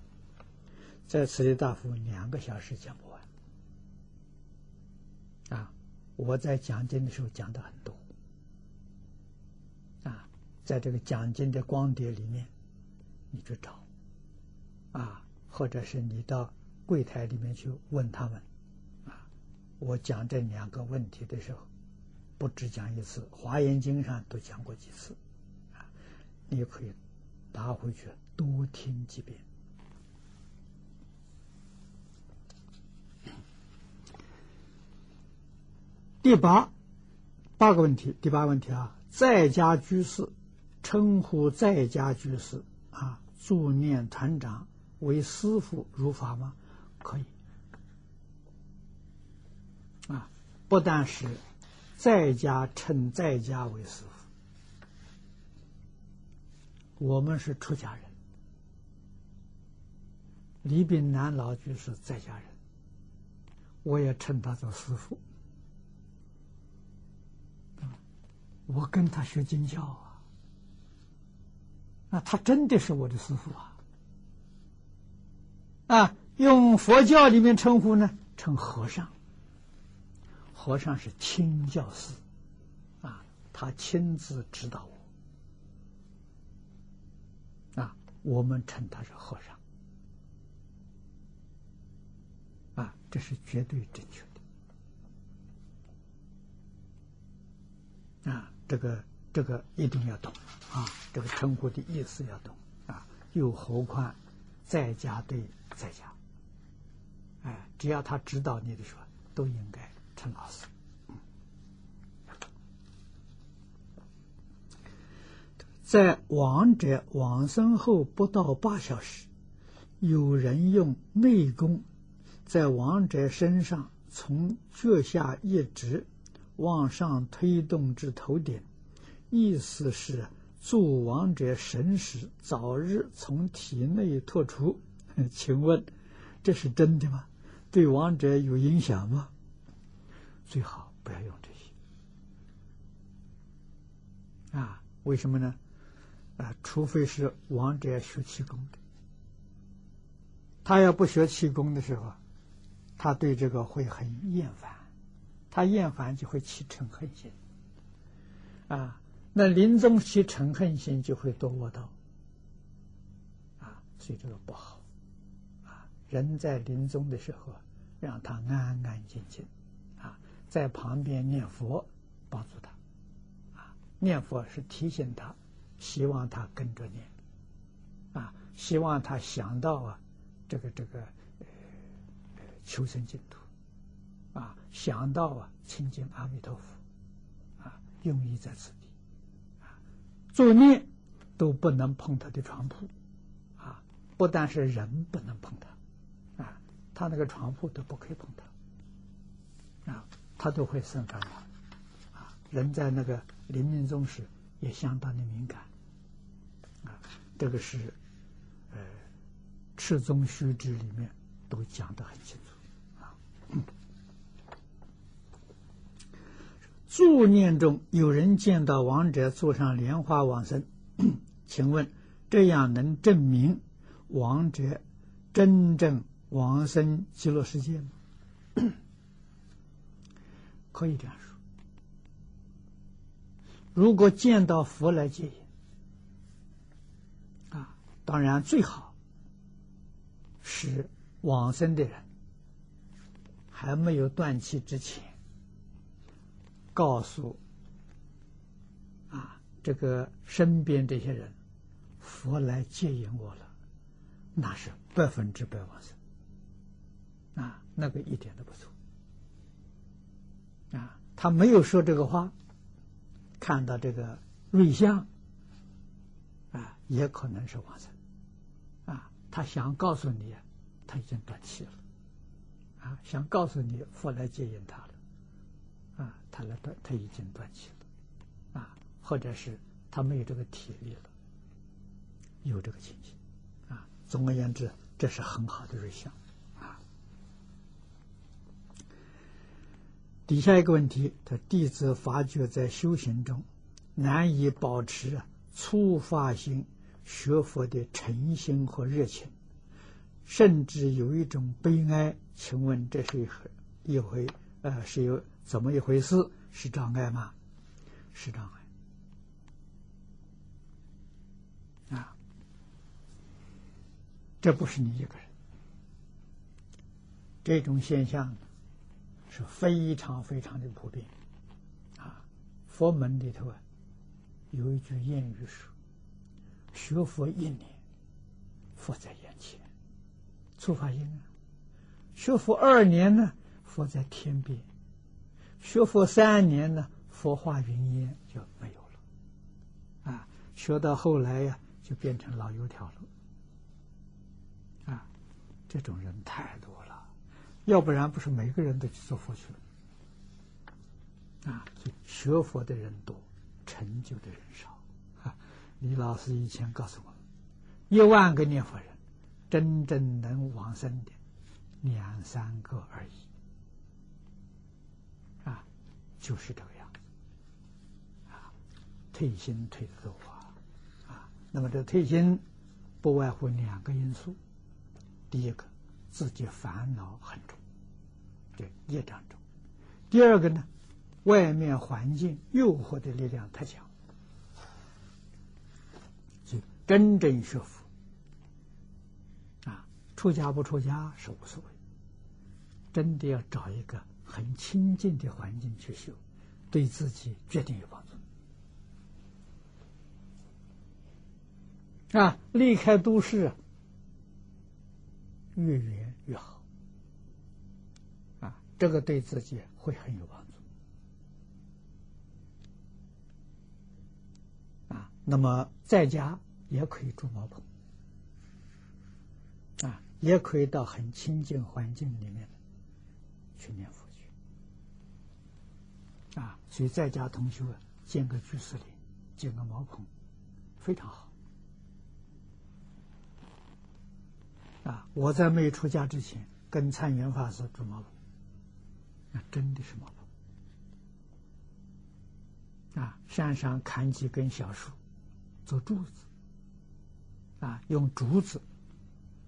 在此地答复两个小时讲不完。啊，我在讲经的时候讲的很多，啊，在这个讲经的光碟里面，你去找，啊，或者是你到。柜台里面去问他们，啊，我讲这两个问题的时候，不只讲一次，《华严经》上都讲过几次，啊，你可以拿回去多听几遍。第八，八个问题，第八个问题啊，在家居士称呼在家居士啊，助念团长为师傅如法吗？可以啊，不但是在家称在家为师傅，我们是出家人，李炳南老居士在家人，我也称他做师傅。我跟他学经教啊，啊，他真的是我的师傅啊！啊，用佛教里面称呼呢，称和尚。和尚是亲教师，啊，他亲自指导我，啊，我们称他是和尚，啊，这是绝对正确的，啊。这个这个一定要懂啊！这个称呼的意思要懂啊！又何况在家对在家，哎，只要他指导你的时候，都应该称老师。在亡者往生后不到八小时，有人用内功在亡者身上从脚下一直。往上推动至头顶，意思是助亡者神识早日从体内脱出。[laughs] 请问这是真的吗？对亡者有影响吗？最好不要用这些。啊，为什么呢？啊，除非是亡者学气功的，他要不学气功的时候，他对这个会很厌烦。他厌烦就会起嗔恨心，啊，那临终起嗔恨心就会多恶道，啊，所以这个不好，啊，人在临终的时候，让他安安静静，啊，在旁边念佛帮助他，啊，念佛是提醒他，希望他跟着念，啊，希望他想到啊，这个这个求生净土。啊，想到啊，亲近阿弥陀佛，啊，用意在此地，啊，作念都不能碰他的床铺，啊，不但是人不能碰他，他那个床铺都不可以碰他，啊，他都会生烦恼，啊，人在那个临命终时也相当的敏感，啊，这个是，呃，《赤宗须知》里面都讲得很清楚，啊。助念中有人见到亡者坐上莲花往生，请问这样能证明亡者真正往生极乐世界吗？[clears throat] 可以这样说。如果见到佛来接引，啊，当然最好是往生的人还没有断气之前。告诉啊，这个身边这些人，佛来接引我了，那是百分之百往生啊，那个一点都不错啊。他没有说这个话，看到这个瑞相啊，也可能是王生啊。他想告诉你，他已经断气了啊，想告诉你，佛来接引他了。啊，他来断，他已经断气了，啊，或者是他没有这个体力了，有这个情形，啊，总而言之，这是很好的瑞相，底下一个问题，他弟子发觉在修行中难以保持初发心学佛的诚心和热情，甚至有一种悲哀。请问这是一回一回呃，是有。怎么一回事？是障碍吗？是障碍啊！这不是你一个人，这种现象是非常非常的普遍啊！佛门里头啊，有一句谚语说：“学佛一年，佛在眼前，出发心啊；学佛二年呢，佛在天边。”学佛三年呢，佛化云烟就没有了，啊，学到后来呀，就变成老油条了，啊，这种人太多，要不然不是每个人都去做佛学，啊，学佛的人多，成就的人少，啊，李老师以前告诉我，一万个念佛人，真正能往生的两三个而已。啊就是这个样子，啊，退心退的多啊，啊，那么这退心不外乎两个因素，第一个自己烦恼很重，对业障重；第二个呢，外面环境诱惑的力量太强，就真正学佛啊，出家不出家是无所谓，真的要找一个。很清净的环境去修，对自己决定有帮助。啊，离开都市，越远越好。这个对自己会很有帮助。啊，那么在家也可以住茅棚，啊，也可以到很清净环境里面去念佛去。啊，所以在家同修啊，建个居士林，建个茅棚，非常好。啊，我在没出家之前，跟参圆法师住茅棚，那真的是茅棚。啊，山上砍几根小树，做柱子，啊，用竹子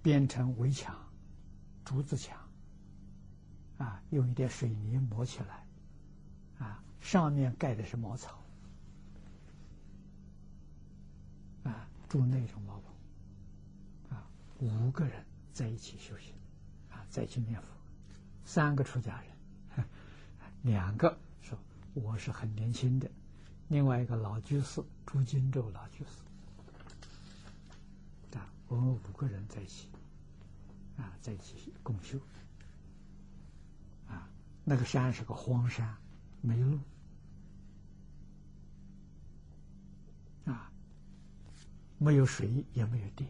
编成围墙，竹子墙，啊，用一点水泥抹起来。啊，上面盖的是茅草，啊，住那种茅棚，啊，五个人在一起修行，啊，在一起念佛，三个出家人，两个说我是很年轻的，另外一个老居士朱金洲老居士，啊，我们五个人在一起，啊，在一起共修，啊，那个山是个荒山。没路。啊，没有水，也没有电。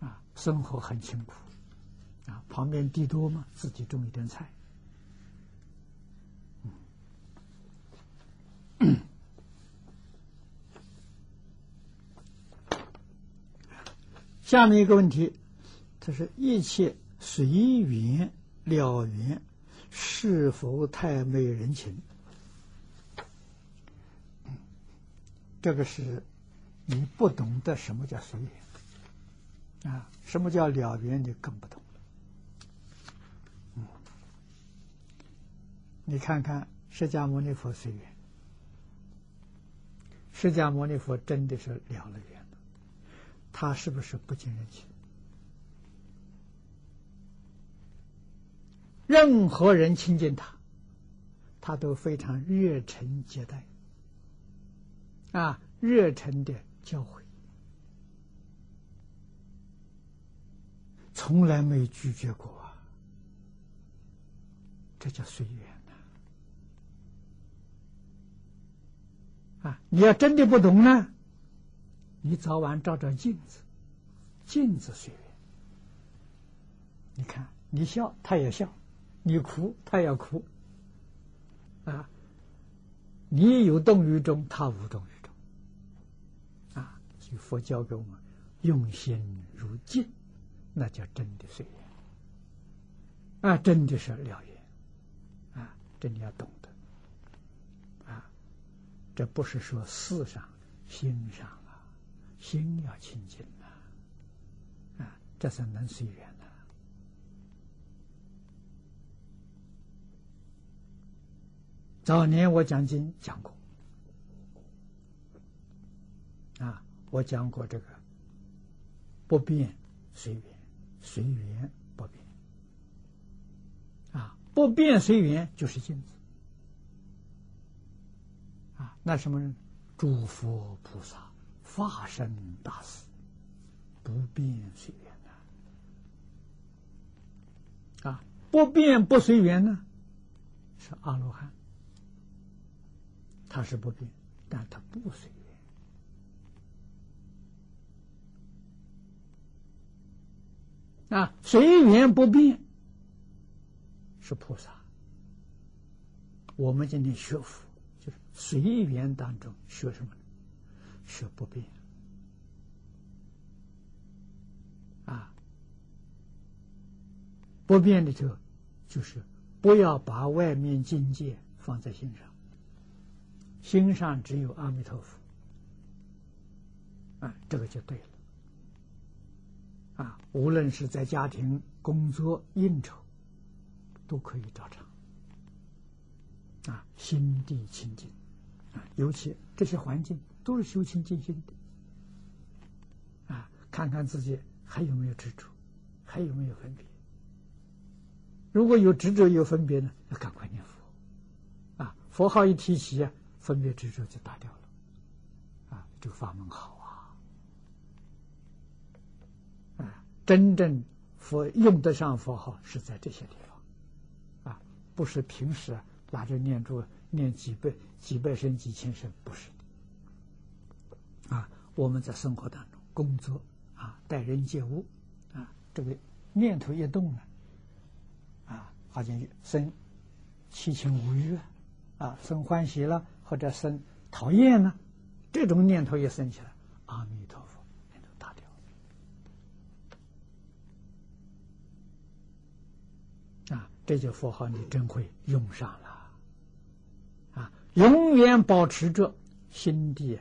啊，生活很辛苦。啊。旁边地多嘛，自己种一点菜。下面一个问题，这是一切随缘了缘。是否太没人情？这个是你不懂得什么叫随缘啊，什么叫了缘，你更不懂。你看看释迦牟尼佛随缘，释迦牟尼佛真的是了了缘。他是不是不近人情？任何人亲近他，他都非常热忱接待，啊，热忱的教诲，从来没拒绝过啊，这叫随缘。啊，你要真的不懂呢，你早晚照照镜子，镜子随缘，你看你笑，他也笑。你哭，他也哭，啊！你有动于衷，他无动于衷，啊！所以佛教给我们用心如镜，那叫真的随缘，啊，真的是了缘，啊，真的要懂，这不是说事上，心上啊，心要清净啊，啊，这是能随缘。早年我讲经讲过，啊，我讲过这个不变随缘，随缘不变，啊，不变随缘就是镜子，那什么人？诸佛菩萨化身大士，不变随缘呐，啊，不变不随缘呢？是阿罗汉，他是不变，但他不随缘啊，随缘不变是菩萨。我们今天学佛，就是随缘当中学什么呢？学不变啊，不变的就就是不要把外面境界放在心上，心上只有阿弥陀佛啊，这个就对了啊。无论是在家庭、工作、应酬，都可以照常。啊，心地清净，啊，尤其这些环境都是修清净心的，啊，看看自己还有没有执着，还有没有分别。如果有执着有分别呢，要赶快念佛，啊，佛号一提起啊，分别执着就打掉了，啊，这个法门好啊，啊，真正佛用得上佛号是在这些地方，啊，不是平时。拿着念珠念几百几百声几千声不是的，啊，我们在生活当中工作啊待人接物啊，这个念头一动呢，啊，好像生七情五欲啊，生欢喜了或者生讨厌呢，这种念头一生起来，阿弥陀佛，念头打掉啊，这就佛号你真会用上了。永远保持着心地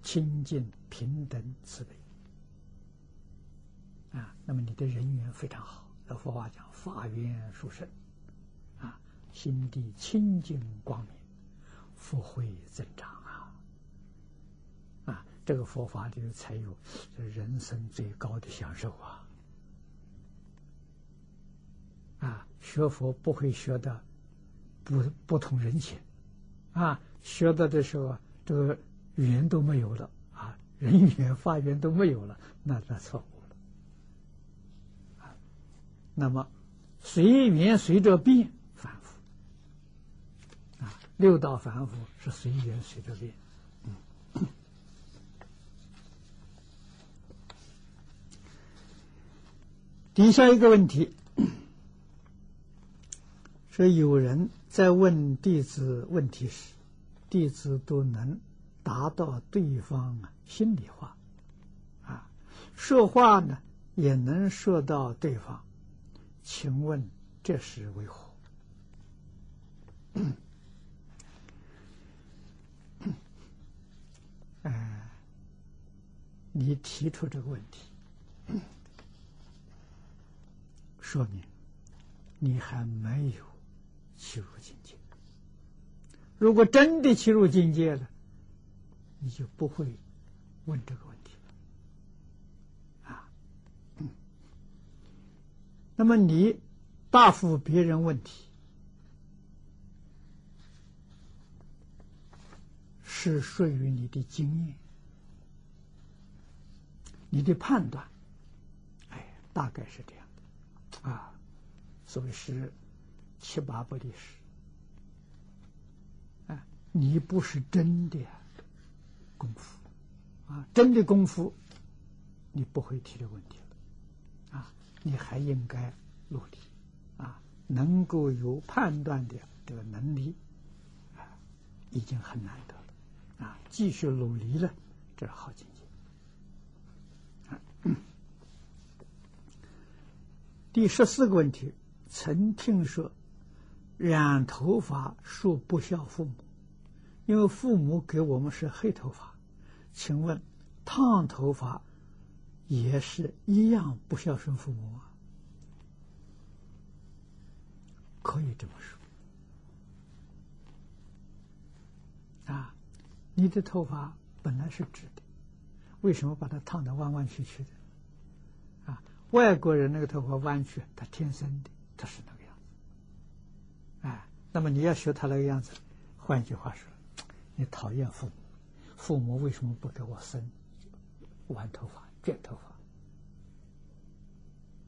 清净、平等、慈悲啊，那么你的人缘非常好。那佛法讲法缘殊胜啊，心地清净光明，福慧增长啊啊，这个佛法里才有人生最高的享受啊啊，学佛不会学的不不通人情。啊，学到的时候，这个缘都没有了啊，人缘、法缘都没有了，那那错误了。啊，那么随缘随着变反复，啊，六道反复是随缘随着变。嗯。底下一个问题，说有人。在问弟子问题时，弟子都能达到对方心里话，啊，说话呢也能说到对方。请问这是为何？哎，[coughs] 你提出这个问题，说明你还没有。起入境界，如果真的起入境界了，你就不会问这个问题了啊。那么你答复别人问题，是属于你的经验、你的判断，哎，大概是这样的啊。所以是。七八百的事，啊，你不是真的功夫，啊，真的功夫，你不会提这个问题了，啊，你还应该努力，啊，能够有判断的这个能力，啊，已经很难得了，啊，继续努力了，这是好境界。第十四个问题，曾听说。染头发说不孝父母，因为父母给我们是黑头发。请问，烫头发也是一样不孝顺父母吗？可以这么说。啊，你的头发本来是直的，为什么把它烫的弯弯曲曲的？啊，外国人那个头发弯曲，他天生的，他是那个。哎，那么你要学他那个样子，换句话说，你讨厌父母，父母为什么不给我生弯头发、卷头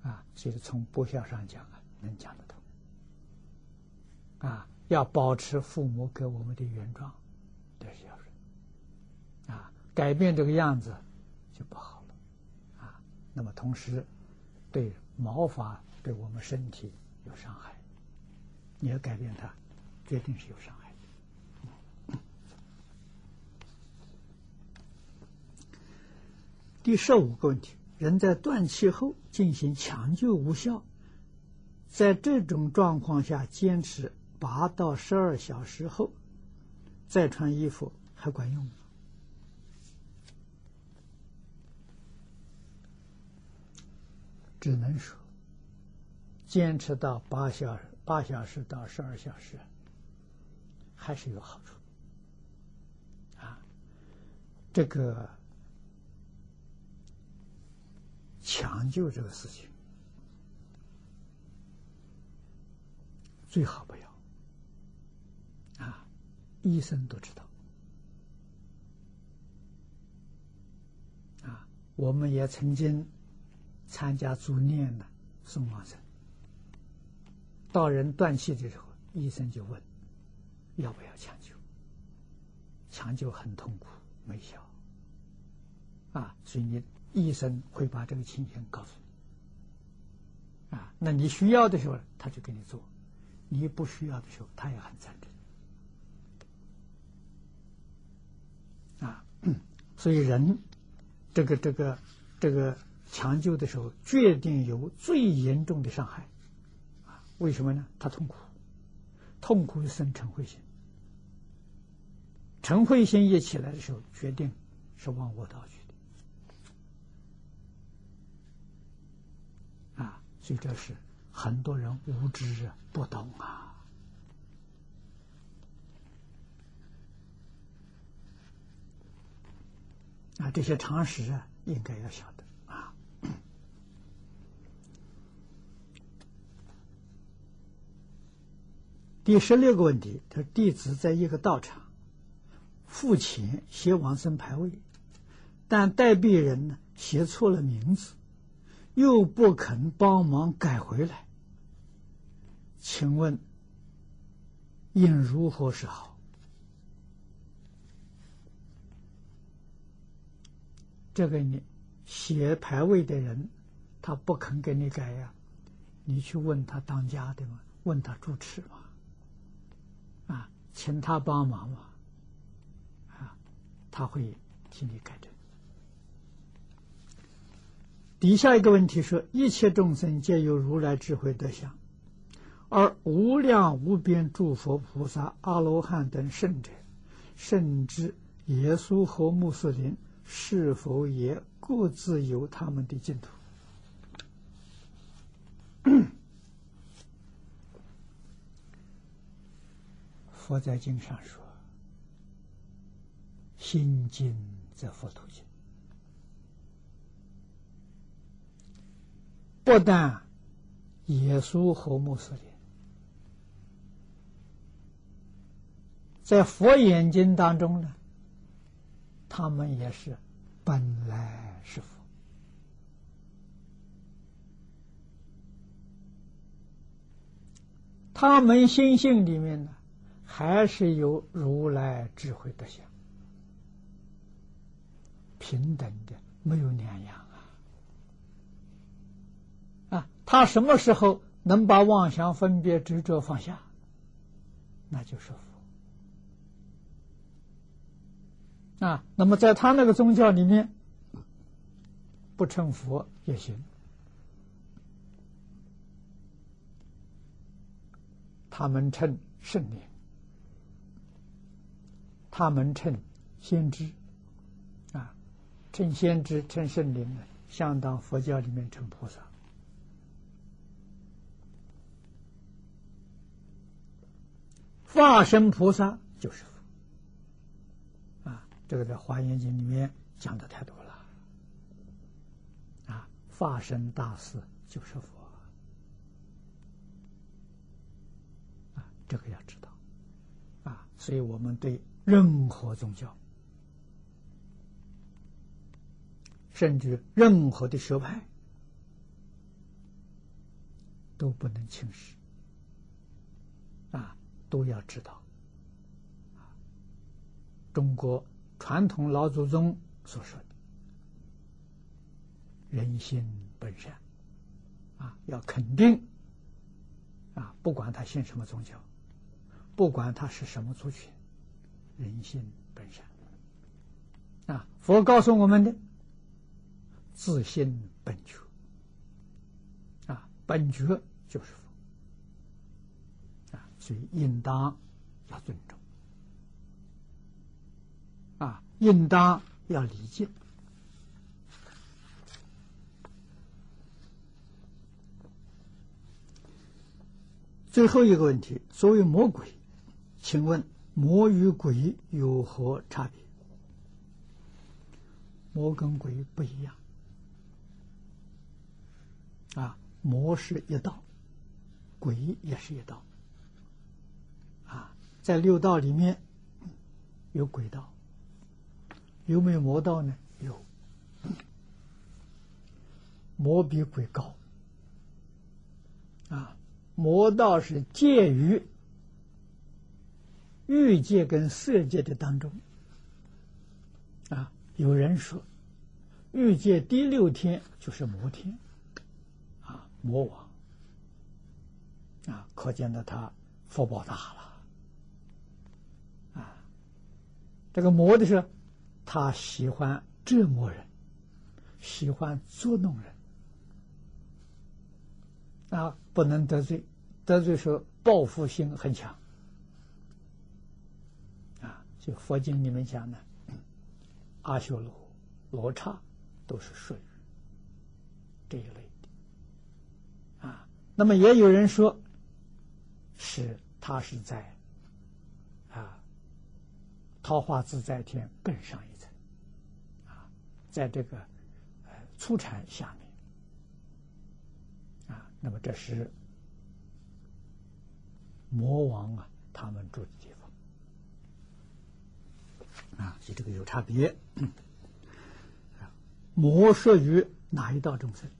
发？啊，所以从剥削上讲啊，能讲得通。啊，要保持父母给我们的原状，这是孝顺。啊，改变这个样子就不好了。啊，那么同时对毛发对我们身体有伤害，你要改变它，决定是有伤害的。第十五个问题：人在断气后进行抢救无效，在这种状况下坚持八到十二小时后再穿衣服还管用吗？只能说，坚持到八小时、八小时到十二小时还是有好处。啊，这个。抢救这个事情，最好不要啊！医生都知道啊。我们也曾经参加助念的送往生，到人断气的时候，医生就问要不要抢救？抢救很痛苦，没效啊！所以你。医生会把这个情形告诉你，啊，那你需要的时候，他就给你做；你不需要的时候，他也很赞成。啊，所以人这个这个这个抢救的时候，决定有最严重的伤害。为什么呢？他痛苦，痛苦一生陈慧心，陈慧心一起来的时候，决定是往我道去的，啊。所以这是很多人无知啊，不懂啊，啊，这些常识啊，应该要晓得啊。第十六个问题，他弟子在一个道场付钱写往生牌位，但代币人呢写错了名字。又不肯帮忙改回来，请问应如何是好？这个你写牌位的人，他不肯给你改呀，你去问他当家的嘛，问他主持嘛，请他帮忙嘛，啊，他会替你改正。底下一个问题说：一切众生皆有如来智慧德相，而无量无边诸佛菩萨、阿罗汉等圣者，甚至耶稣和穆斯林，是否也各自有他们的净土？佛在经上说：“心经则佛土经。”不但耶稣和穆斯林，在佛眼睛当中呢，他们也是本来是佛，他们心性里面呢，还是有如来智慧的相，平等的，没有两样啊！啊。他什么时候能把妄想、分别、执着放下？那就是佛啊。那么在他那个宗教里面，不成佛也行。他们称圣灵，他们称先知啊，称先知、称圣灵呢，相当佛教里面称菩萨。化身菩萨就是佛啊！这个在《华严经》里面讲的太多了啊！化身大士就是佛啊！这个要知道啊！所以我们对任何宗教，甚至任何的学派，都不能轻视啊！都要知道。中国传统老祖宗所说的“人心本善”，啊，要肯定，啊，不管他信什么宗教，不管他是什么族群，人心本善。啊，佛告诉我们的自心本觉，啊，本觉就是佛，啊，所以应当要尊重。啊，应当要理解。最后一个问题，所谓魔鬼，请问魔与鬼有何差别？魔跟鬼不一样。啊，魔是一道，鬼也是一道。啊，在六道里面有鬼道。有没有魔道呢？有，魔比鬼高啊！魔道是介于欲界跟色界的当中啊。有人说，欲界第六天就是魔天啊，魔王啊，可见的他福报大了啊。这个魔的是。他喜欢折磨人，喜欢捉弄人，啊，不能得罪，得罪说报复心很强，就佛经里面讲的，阿修罗、罗刹都是属于这一类的，啊，那么也有人说，是他是在啊桃花自在天更上一层啊。在这个呃初禅下面啊，那么这是魔王啊，他们住的地方啊，就这个有差别。魔属于哪一道众生？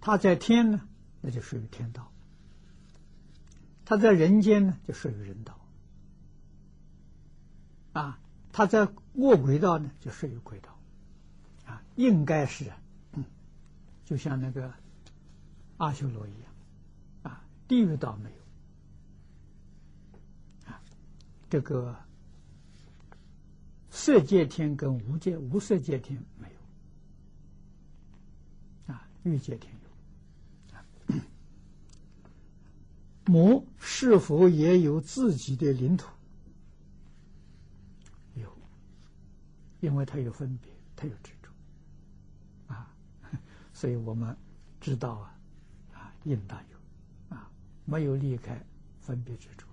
他在天呢，那就属于天道；他在人间呢，就属于人道。啊。他在卧轨道呢，就属于轨道，啊，应该是，嗯，就像那个阿修罗一样，啊，地狱道没有，啊，这个色界天跟无界无色界天没有，啊，欲界天有，魔是否也有自己的领土？有因为他有分别，他有执着，啊，所以我们知道啊，啊，应当有，啊，没有离开分别执着。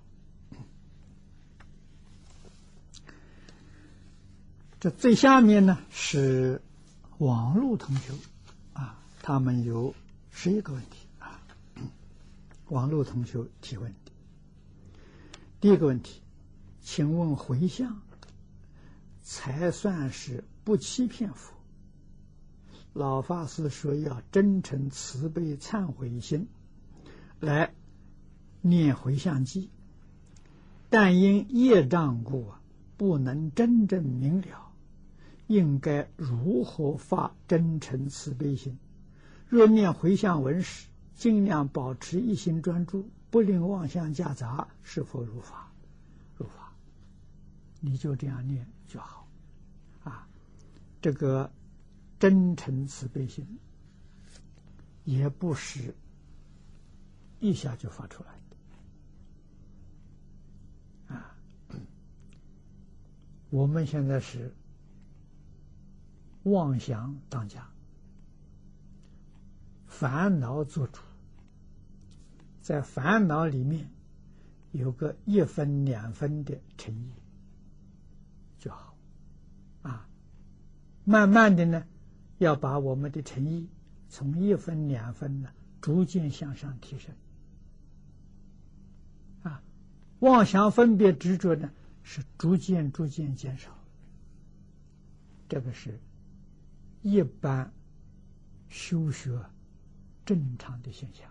这最下面呢是网络同学，啊，他们有十一个问题啊，网络同学提问的。第一个问题，请问回向。才算是不欺骗佛。老法师说要真诚慈悲忏悔心来念回向记，但因业障故啊，不能真正明了，应该如何发真诚慈悲心？若念回向文时，尽量保持一心专注，不令妄想夹杂，是否如法？如法，你就这样念。就好，啊，这个真诚慈悲心也不是一下就发出来的，啊，我们现在是妄想当家，烦恼做主，在烦恼里面有个一分两分的诚意。就好，啊，慢慢的呢，要把我们的诚意从一分两分呢，逐渐向上提升，啊，妄想分别执着呢，是逐渐逐渐减少，这个是一般修学正常的现象，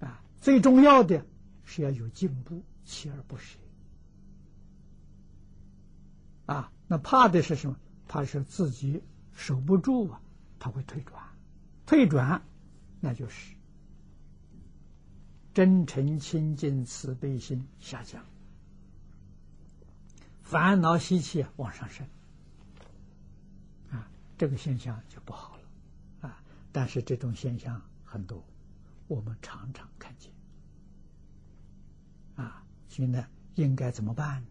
啊，最重要的是要有进步，锲而不舍。啊，那怕的是什么？怕是自己守不住啊，他会退转，退转，那就是真诚、清净、慈悲心下降，烦恼习气往上升，这个现象就不好了，啊，但是这种现象很多，我们常常看见，啊，所以呢，应该怎么办呢？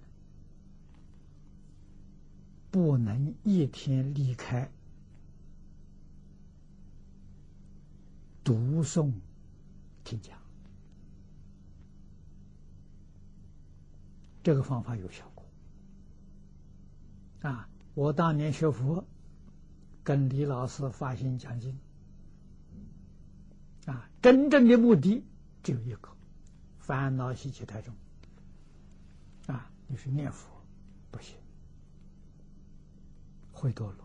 不能一天离开读诵听讲，这个方法有效果。啊，我当年学佛，跟李老师发心讲经，啊，真正的目的只有一个：烦恼习气太重。啊，你是念佛不行。会堕落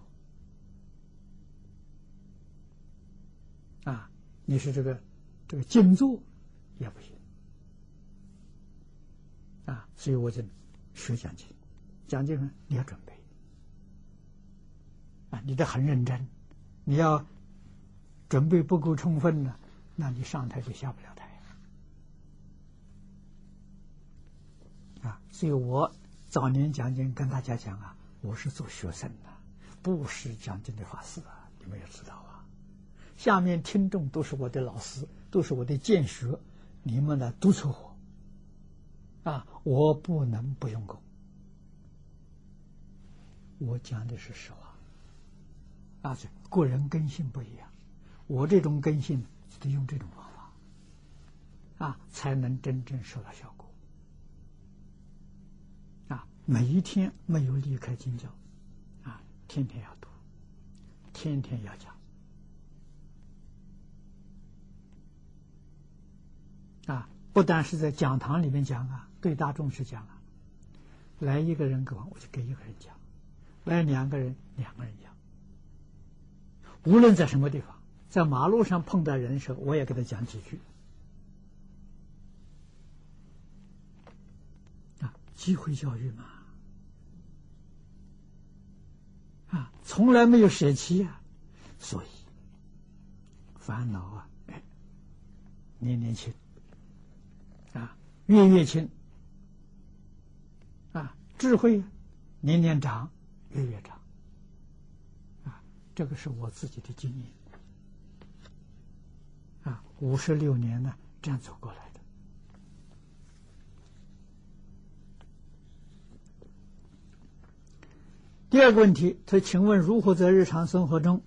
啊！你是这个这个静坐也不行啊！所以我就学讲经，讲经呢你要准备啊，你得很认真，你要准备不够充分呢，那你上台就下不了台啊！所以我早年讲经跟大家讲啊，我是做学生的。不是讲经的法师啊，你们也知道啊。下面听众都是我的老师，都是我的见学，你们呢督促我啊，我不能不用功。我讲的是实话啊，这个人根性不一样，我这种根性就得用这种方法啊，才能真正收到效果啊。每一天没有离开经教。啊天天要读，天天要讲，啊！不但是在讲堂里面讲啊，对大众是讲啊。来一个人给我，我就给一个人讲；来两个人，两个人讲。无论在什么地方，在马路上碰到人的时候，我也给他讲几句。啊，机会教育嘛。啊，从来没有舍弃啊，所以烦恼啊，[coughs] 年年轻啊，月月轻啊，智慧年年长，月月长，这个是我自己的经验啊，五十六年呢，这样走过来的。第二个问题，他请问如何在日常生活中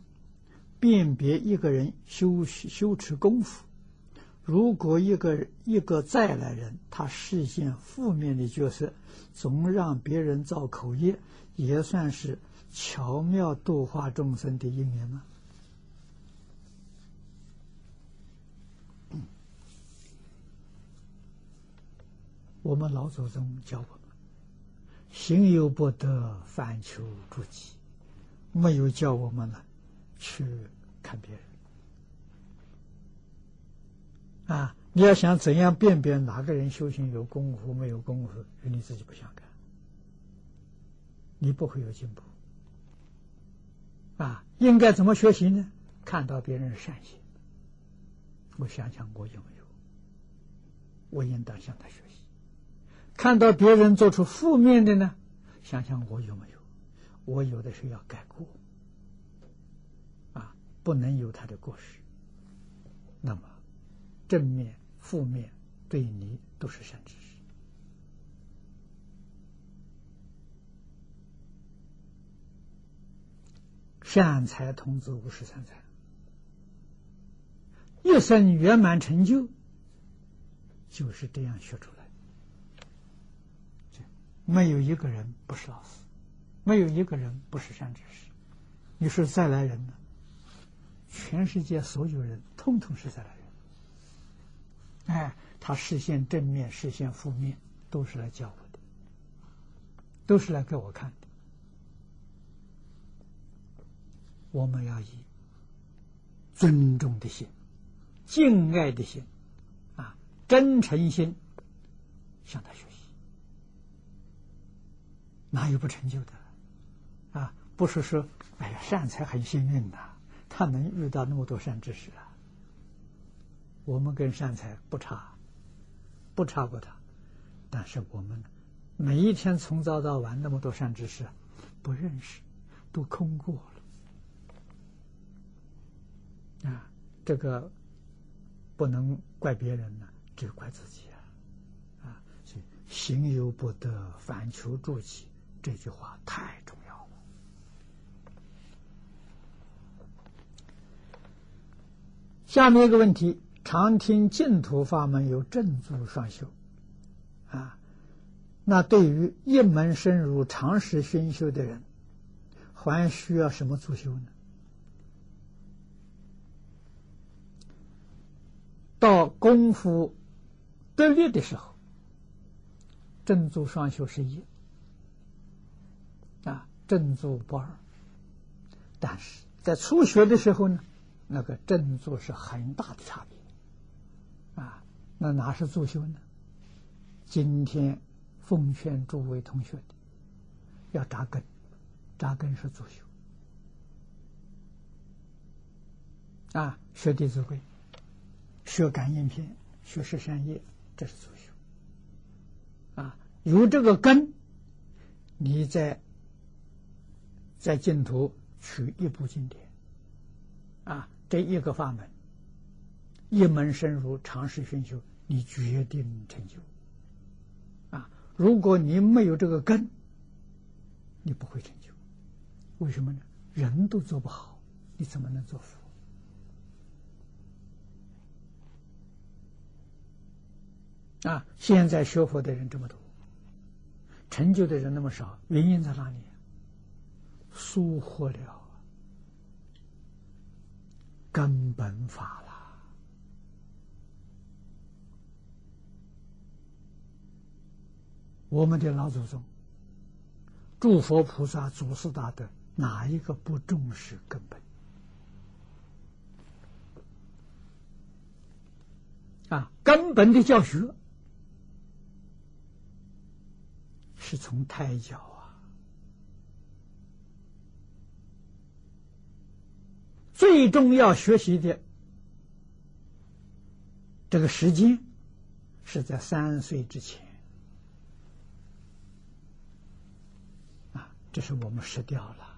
辨别一个人修修持功夫？如果一个一个再来人，他视线负面的角色，总让别人造口业，也算是巧妙度化众生的因缘吗？我们老祖宗教我们。行有不得，反求诸己，没有叫我们呢去看别人啊！你要想怎样辨别哪个人修行有功夫没有功夫，你自己不想干，你不会有进步啊！应该怎么学习呢？看到别人善行，我想想我有没有，我应当向他学习。看到别人做出负面的呢，想想我有没有？我有的是要改过，啊，不能有他的过失。那么，正面、负面对你都是善知识。善财童子五十三财，一生圆满成就，就是这样学出来。没有一个人不是老师，没有一个人不是善知识。你是再来人呢？全世界所有人，通通是再来人。哎，他实现正面，实现负面，都是来教我的，都是来给我看我们要以尊重的心、敬爱的心，啊，真诚心向他学习，哪有不成就的？啊，不是说，哎呀，善财很幸运呐，他能遇到那么多善知识啊。我们跟善财不差，不差过他，但是我们每一天从早到晚那么多善知识，不认识，都空过啊。这个不能怪别人呢，只怪自己啊！啊，所以“行有不得，反求诸己”这句话太重要了。下面一个问题：常听净土法门有正住双修，啊，那对于一门深入、长时熏修的人，还需要什么助修呢？到功夫得力的时候，正坐双修是一啊，正坐不二。但是在初学的时候呢，那个正坐是很大的差别啊。那哪是助修呢？今天奉劝诸位同学的，要扎根，扎根是助修啊，学《弟子规》。学感应篇，学十善业，这是作修。啊，有这个根，你在在净土取一部经典，啊，这一个法门，一门深入，长时熏修，你决定成就。啊，如果你没有这个根，你不会成就。为什么呢？人都做不好，你怎么能做佛？啊！现在学佛的人这么多，成就的人那么少，原因在哪里？疏忽了根本法了。我们的老祖宗、诸佛菩萨、祖师大德，哪一个不重视根本？啊，根本的教学。是从胎教啊，最重要学习的这个时间是在三岁之前啊，这是我们失掉了，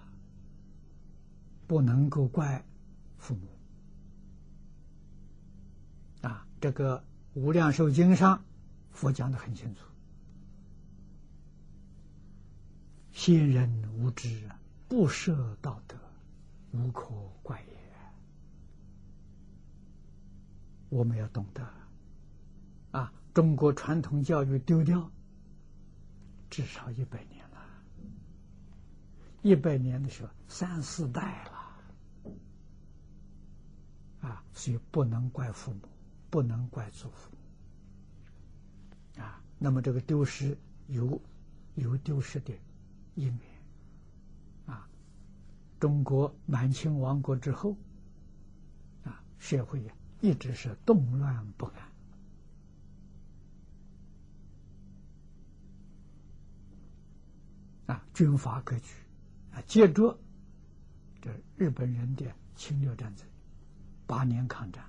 不能够怪父母啊。这个《无量寿经》上佛讲的很清楚。先人无知，不设道德，无可怪也。我们要懂得，啊，中国传统教育丢掉至少一百年了，一百年的时候三四代了，啊，所以不能怪父母，不能怪祖父，啊，那么这个丢失有有丢失的。一面啊，中国满清亡国之后，啊，社会呀一直是动乱不安，啊，军阀割据，啊，接着这日本人的侵略战争，八年抗战，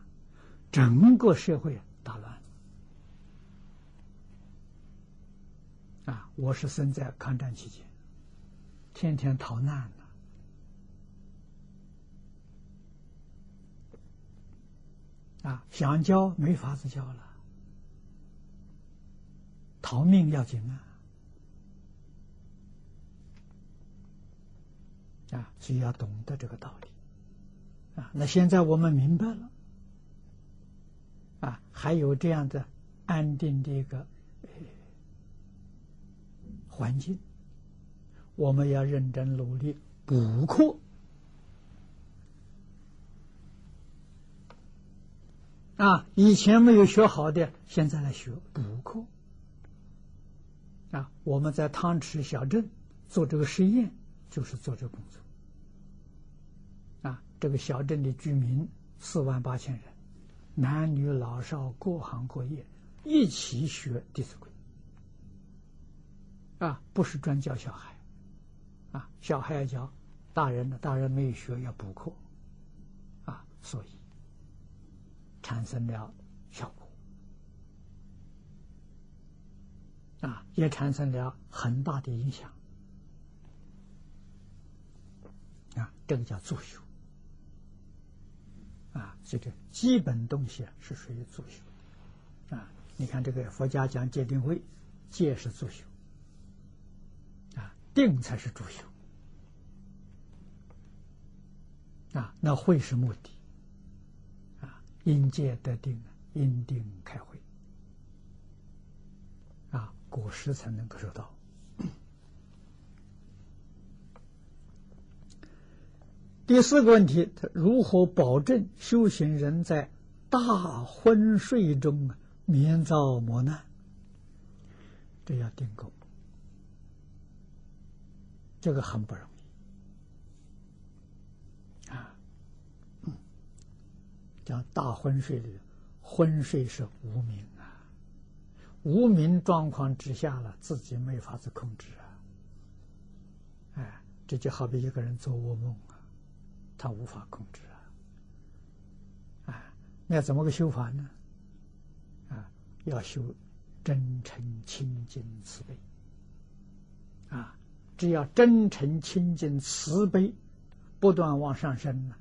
整个社会大乱，啊，我是生在抗战期间。天天逃难了，啊，想教没法子教了，逃命要紧啊，啊，所以要懂得这个道理，啊，那现在我们明白了，啊，还有这样的安定的一个环境。我们要认真努力补课啊！以前没有学好的，现在来学补课啊！我们在汤池小镇做这个实验，就是做这工作啊！这个小镇的居民四万八千人，男女老少各行各业，一起学《弟子规》啊，不是专教小孩啊，小孩要教，大人呢，大人没有学要补课啊，所以产生了效果啊，也产生了很大的影响啊，这个叫助修。啊，所以这基本东西啊是属于助修，啊，你看这个佛家讲戒定慧，戒是助修，定才是主修，啊，那会是目的，啊，因戒得定，因定开会，啊，果实才能够收到。[coughs] 第四个问题，他如何保证修行人在大昏睡中啊免遭磨难？这要定功，这个很不容易啊。讲大昏睡里，昏睡是无名啊，无名状况之下了，自己没法子控制啊。哎，这就好比一个人做噩梦啊。他无法控制啊！啊，那要怎么个修法呢？啊，要修真诚清净慈悲啊！只要真诚清净慈悲不断往上升呢，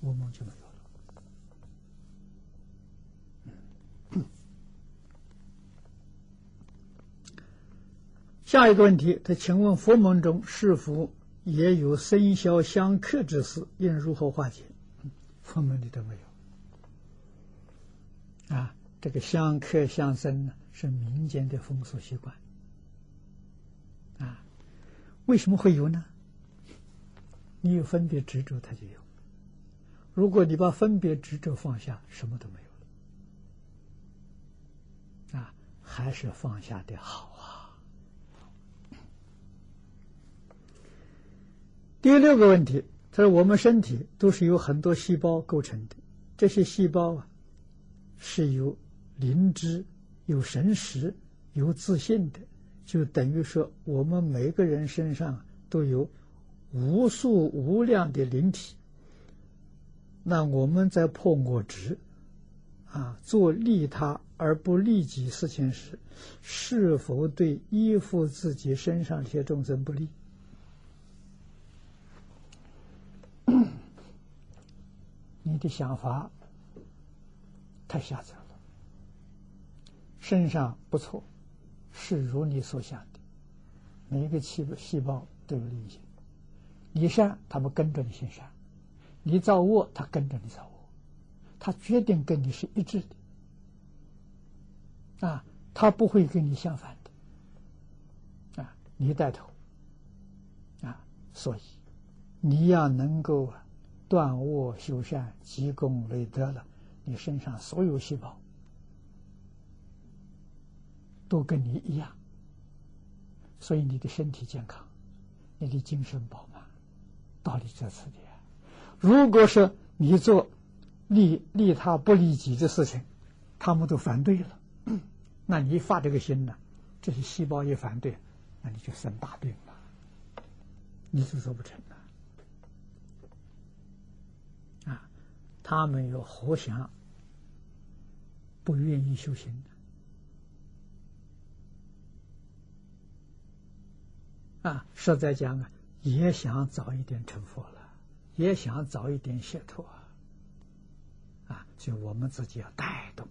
我们就没有了。下一个问题，他请问佛门中是否？也有生肖相克之事，应如何化解？佛门里都没有。啊，这个相克相生呢，是民间的风俗习惯。为什么会有呢？你有分别执着，它就有；如果你把分别执着放下，什么都没有了。啊，还是放下的好啊。第六个问题，他说：“我们身体都是由很多细胞构成的，这些细胞啊，是由灵知、有神识、有自信的，就等于说，我们每个人身上都有无数无量的灵体。那我们在破我执，啊，做利他而不利己事情时，是否对依附自己身上这些众生不利？” [coughs] 你的想法太狭窄了。身上不错，是如你所想的，每一个细胞细胞都有灵性。你善，他们跟着你行善；你造恶，他跟着你造恶。他决定跟你是一致的，啊，他不会跟你相反的，啊，你带头，啊，所以你要能够。断恶修善，积功累德了，你身上所有细胞都跟你一样，所以你的身体健康，你的精神饱满，道理在此的。如果说你做利利他不利己的事情，他们都反对了，[clears throat] 那你发这个心呢，这些细胞也反对，那你就生大病了，你就做不成了。他们有何想不愿意修行的？啊，实在讲啊，也想早一点成佛了，也想早一点解脱啊！啊，就我们自己要带动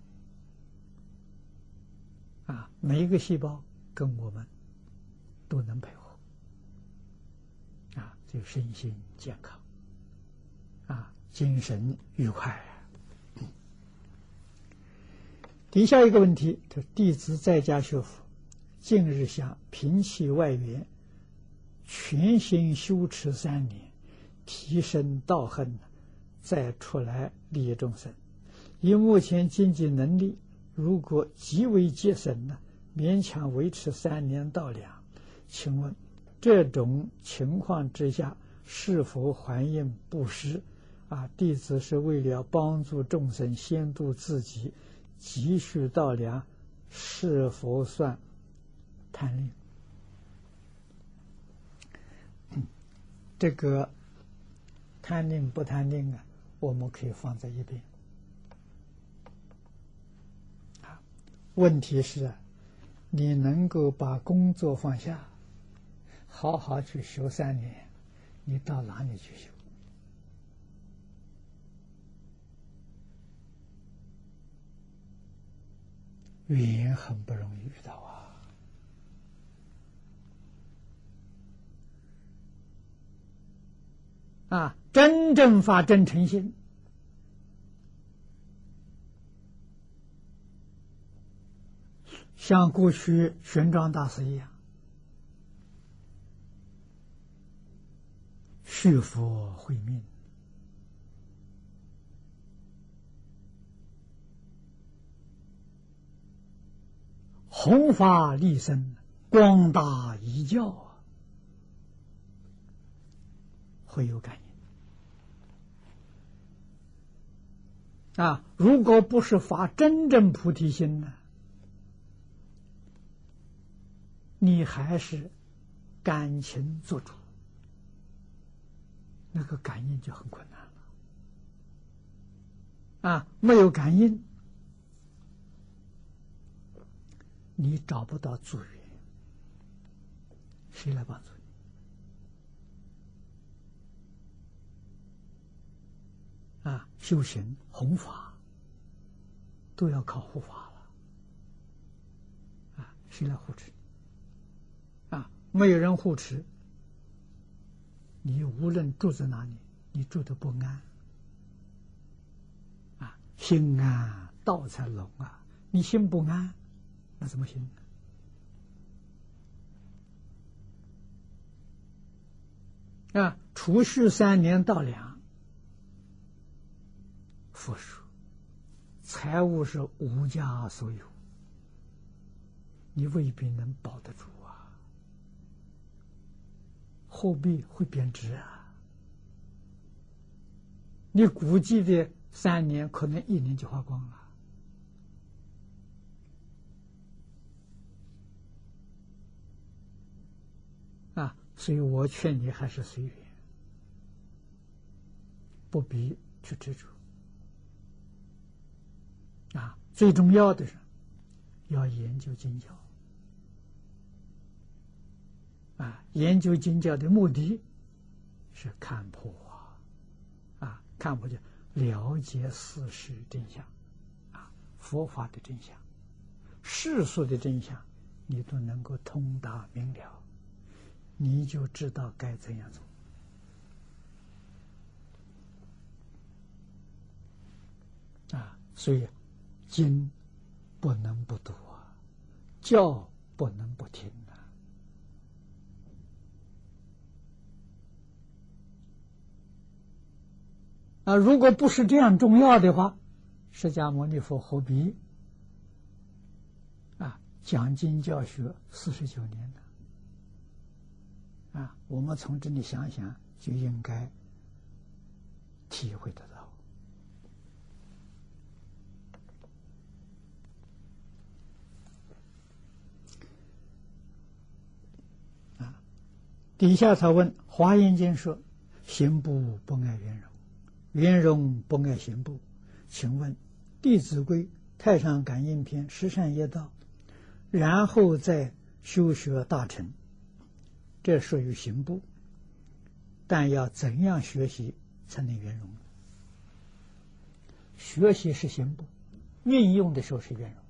啊，每一个细胞跟我们都能配合啊，就身心健康啊。精神愉快。底下一个问题：这弟子在家学佛，近日想平气外缘，全心修持三年，提升道行，再出来利益众生。以目前经济能力，如果极为节省呢，勉强维持三年到两。请问这种情况之下，是否还应布施？啊，弟子是为了帮助众生，先度自己，积蓄道粮，是否算贪恋？这个贪定不贪定啊，我们可以放在一边。问题是，你能够把工作放下，好好去修三年，你到哪里去修？缘很不容易遇到啊。啊，真正发真诚心，像过去玄奘大师一样，续佛慧命，弘法利生，广大一教，会有感。啊，如果不是发真正菩提心呢，你还是感情做主，那个感应就很困难了。啊，没有感应，你找不到助缘，谁来帮助？啊，修行弘法都要靠护法了。啊，谁来护持？啊，没有人护持，你无论住在哪里，你住的不安。啊，心安道才隆啊！你心不安，那怎么行？啊，储蓄三年到两。富庶，财物是无家所有，你未必能保得住啊！货币会贬值啊！你估计的三年，可能一年就花光了啊！所以我劝你还是随缘，不必去执着。啊，最重要的是要研究经教。啊，研究经教的目的是看破啊，啊，看破就了解事实真相，啊，佛法的真相，世俗的真相，你都能够通达明了，你就知道该怎样做。啊，所以。经不能不读啊，教不能不听啊。啊，如果不是这样重要的话，释迦牟尼佛何必啊讲经教学四十九年呢？啊，我们从这里想想，就应该体会得到。底下他问《华严经》说：“行部不爱圆融，圆融不爱行部。请问《弟子规》《太上感应篇》十善业道，然后再修学大乘，这属于行部。但要怎样学习才能圆融？学习是行部，运用的时候是圆融。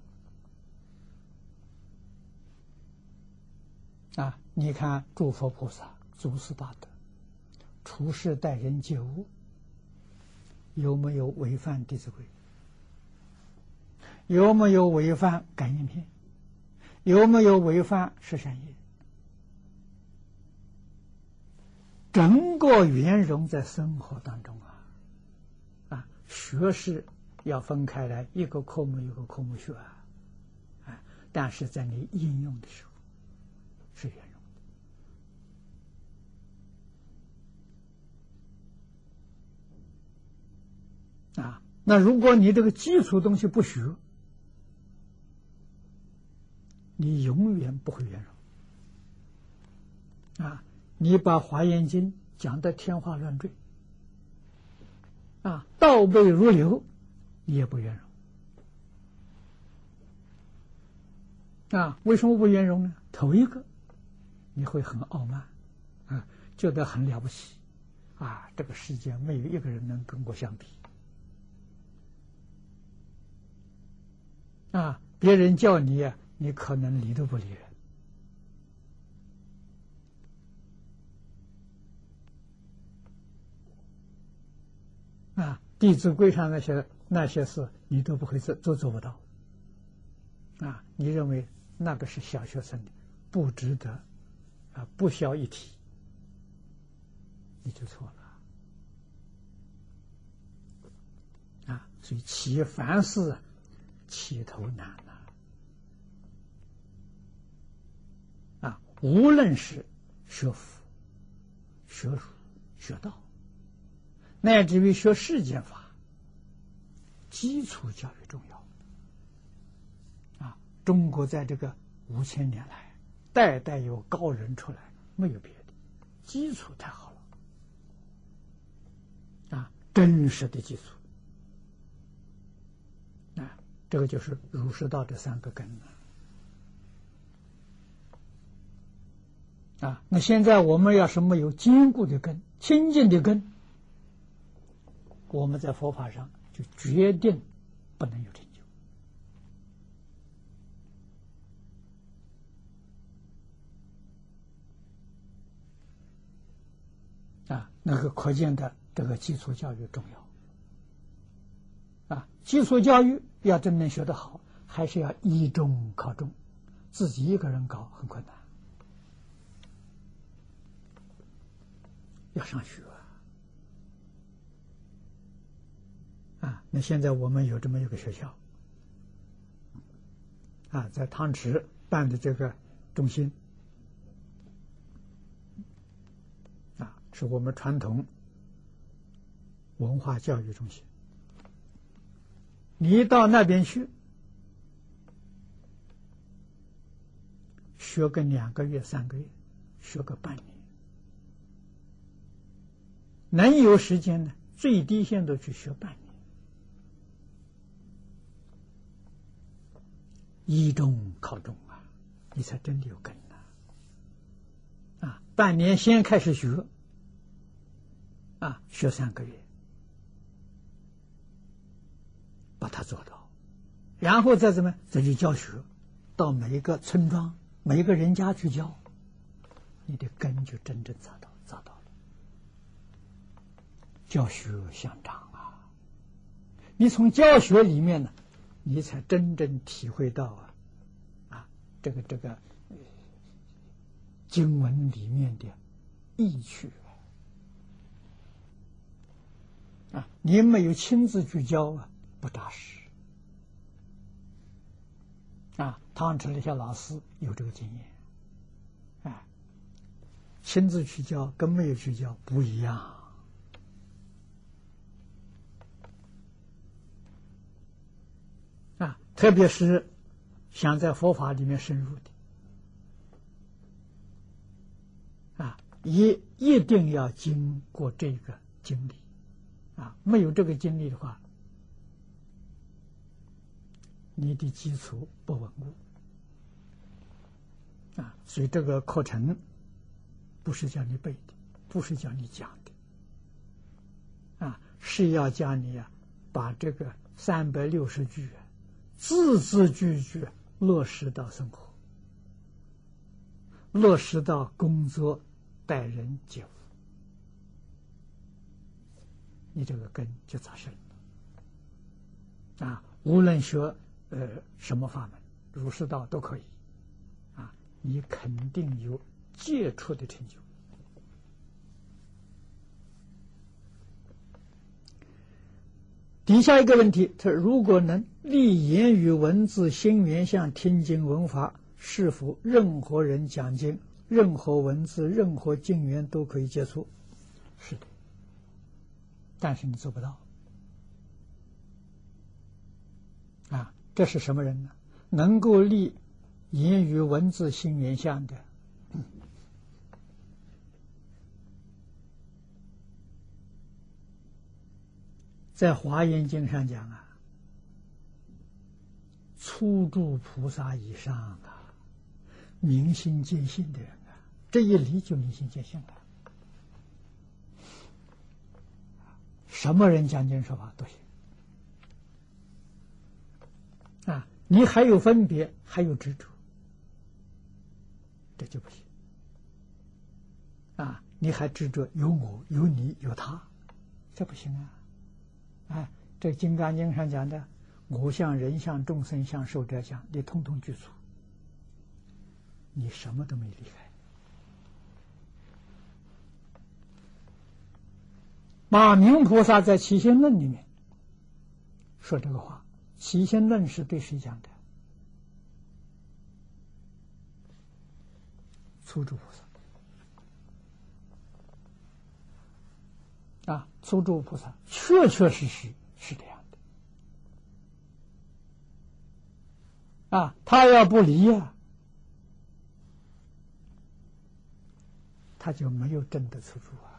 啊。”你看，诸佛菩萨、祖师大德处世待人接物，有没有违反《弟子规》？有没有违反《感应篇》？有没有违反十善业？整个圆融在生活当中啊！啊，学是要分开来，一个科目一个科目学啊！啊，但是在你应用的时候，是圆。啊，那如果你这个基础东西不学，你永远不会圆融。啊，你把《华严经》讲的天花乱坠，啊，倒背如流，你也不圆融。啊，为什么不圆融呢？头一个，你会很傲慢，啊，觉得很了不起，啊，这个世界没有一个人能跟我相比。啊，别人叫你，你可能理都不理人。啊，《弟子规》上那些那些事，你都不会做，都做不到。啊，你认为那个是小学生的，不值得，啊，不消一提，你就错了。啊，所以企业凡事。起头难呐！啊，无论是学佛、学儒、学道，乃至于学世间法，基础教育重要。啊，中国在这个五千年来，代代有高人出来，没有别的，基础太好了。啊，真实的基础。啊这个就是儒释道这三个根啊！那现在我们要是没有坚固的根、清净的根，我们在佛法上就决定不能有成啊！那个可见的这个基础教育重要啊！基础教育。要真能学得好，还是要依中考中，自己一个人搞很困难。要上学啊！那现在我们有这么一个学校啊，在汤池办的这个中心啊，是我们传统文化教育中心。你到那边去学个两个月、三个月，学个半年，能有时间呢？最低限度去学半年，一中考中啊，你才真的有根呐！啊，半年先开始学，啊，学三个月。把它做到，然后再怎么再去教学，到每一个村庄、每一个人家去教，你的根就真正扎到扎到了。教学相长啊，你从教学里面呢，你才真正体会到啊，啊，这个这个经文里面的意趣啊，你没有亲自去教啊。不扎实啊！唐池那些老师有这个经验，哎，亲自去教跟没有去教不一样啊！特别是想在佛法里面深入的啊，一一定要经过这个经历啊，没有这个经历的话。你的基础不稳固啊，所以这个课程不是叫你背的，不是叫你讲的啊，是要教你啊，把这个三百六十句字字句句落实到生活，落实到工作、待人接物，你这个根就扎实了啊，无论学。呃，什么法门，儒释道都可以，啊，你肯定有杰出的成就。底下一个问题，他如果能立言语文字心缘相听经闻法，是否任何人讲经、任何文字、任何经缘都可以接触？是的，但是你做不到，啊。这是什么人呢？能够立言语文字心缘相的，[clears throat] 在华严经上讲啊，初住菩萨以上的，明心见性的人啊，这一离就明心见性了。什么人讲经说法都行啊！你还有分别，还有执着，这就不行啊！你还执着有我、有你、有他，这不行啊！哎，这《金刚经》上讲的我相、人相、众生相、寿者相，你通通具足，你什么都没离开。马明菩萨在《齐心论》里面说这个话，《齐心论》是对谁讲的？初住菩萨啊，初住菩萨确确实实是这样的啊，他要不离呀，他就没有真的初住啊。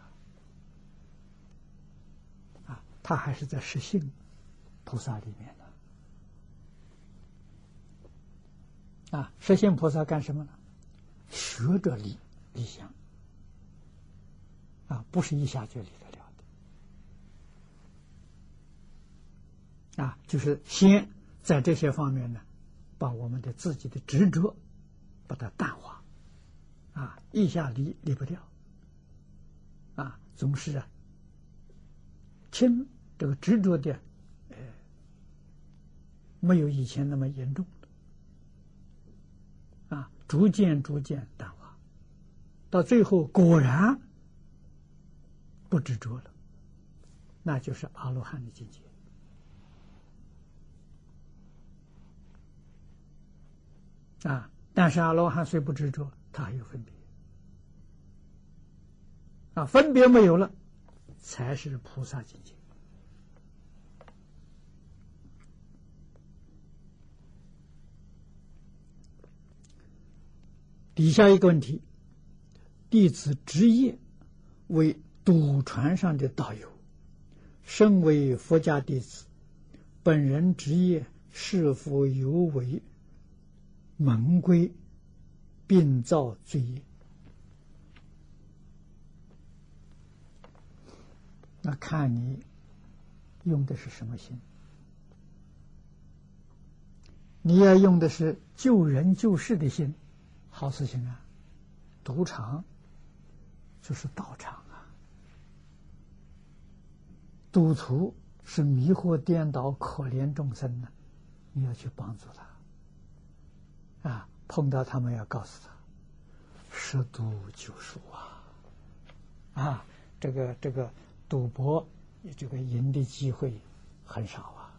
他还是在实性菩萨里面的啊！实性菩萨干什么呢？学着理理想啊，不是一下就理得了的啊！就是先在这些方面呢，把我们的自己的执着把它淡化啊，一下离离不掉啊，总是啊，轻。这个执着的，呃，没有以前那么严重，啊，逐渐逐渐淡化，到最后果然不执着了，那就是阿罗汉的境界。啊，但是阿罗汉虽不执着，他还有分别，啊，分别没有了，才是菩萨境界。底下一个问题：弟子职业为赌船上的导游，身为佛家弟子，本人职业是否有违门规，并造罪业？那看你用的是什么心？你要用的是救人救世的心。好事情啊！赌场就是道场啊！赌徒是迷惑颠倒可怜众生呢，你要去帮助他啊！碰到他们要告诉他，十赌九输啊！啊，这个这个赌博，这个赢的机会很少啊！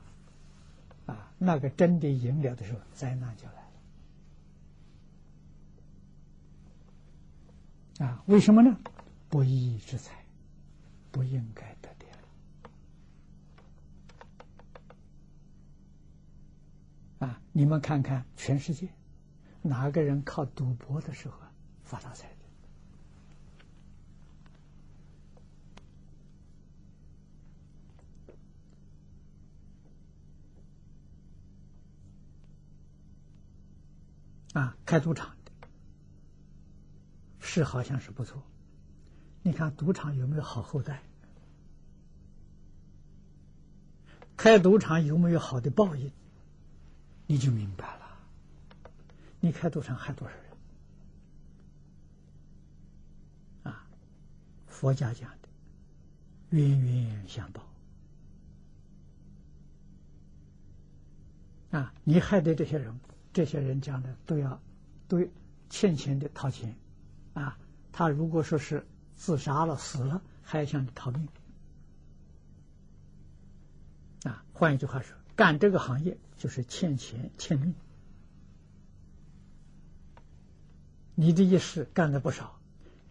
啊，那个真的赢了的时候，灾难就来了。啊，为什么呢？不义之财，不应该得的。啊，你们看看全世界，哪个人靠赌博的时候发大财啊，开赌场的。是好像是不错，你看赌场有没有好后代？开赌场有没有好的报应？你就明白了。你开赌场害多少人？啊，佛家讲的冤冤相报啊，你害的这些人，这些人讲的都要都欠钱的掏钱。啊，他如果说是自杀了、死了，还想逃命。啊，换一句话说，干这个行业就是欠钱、欠命。你的一世干了不少，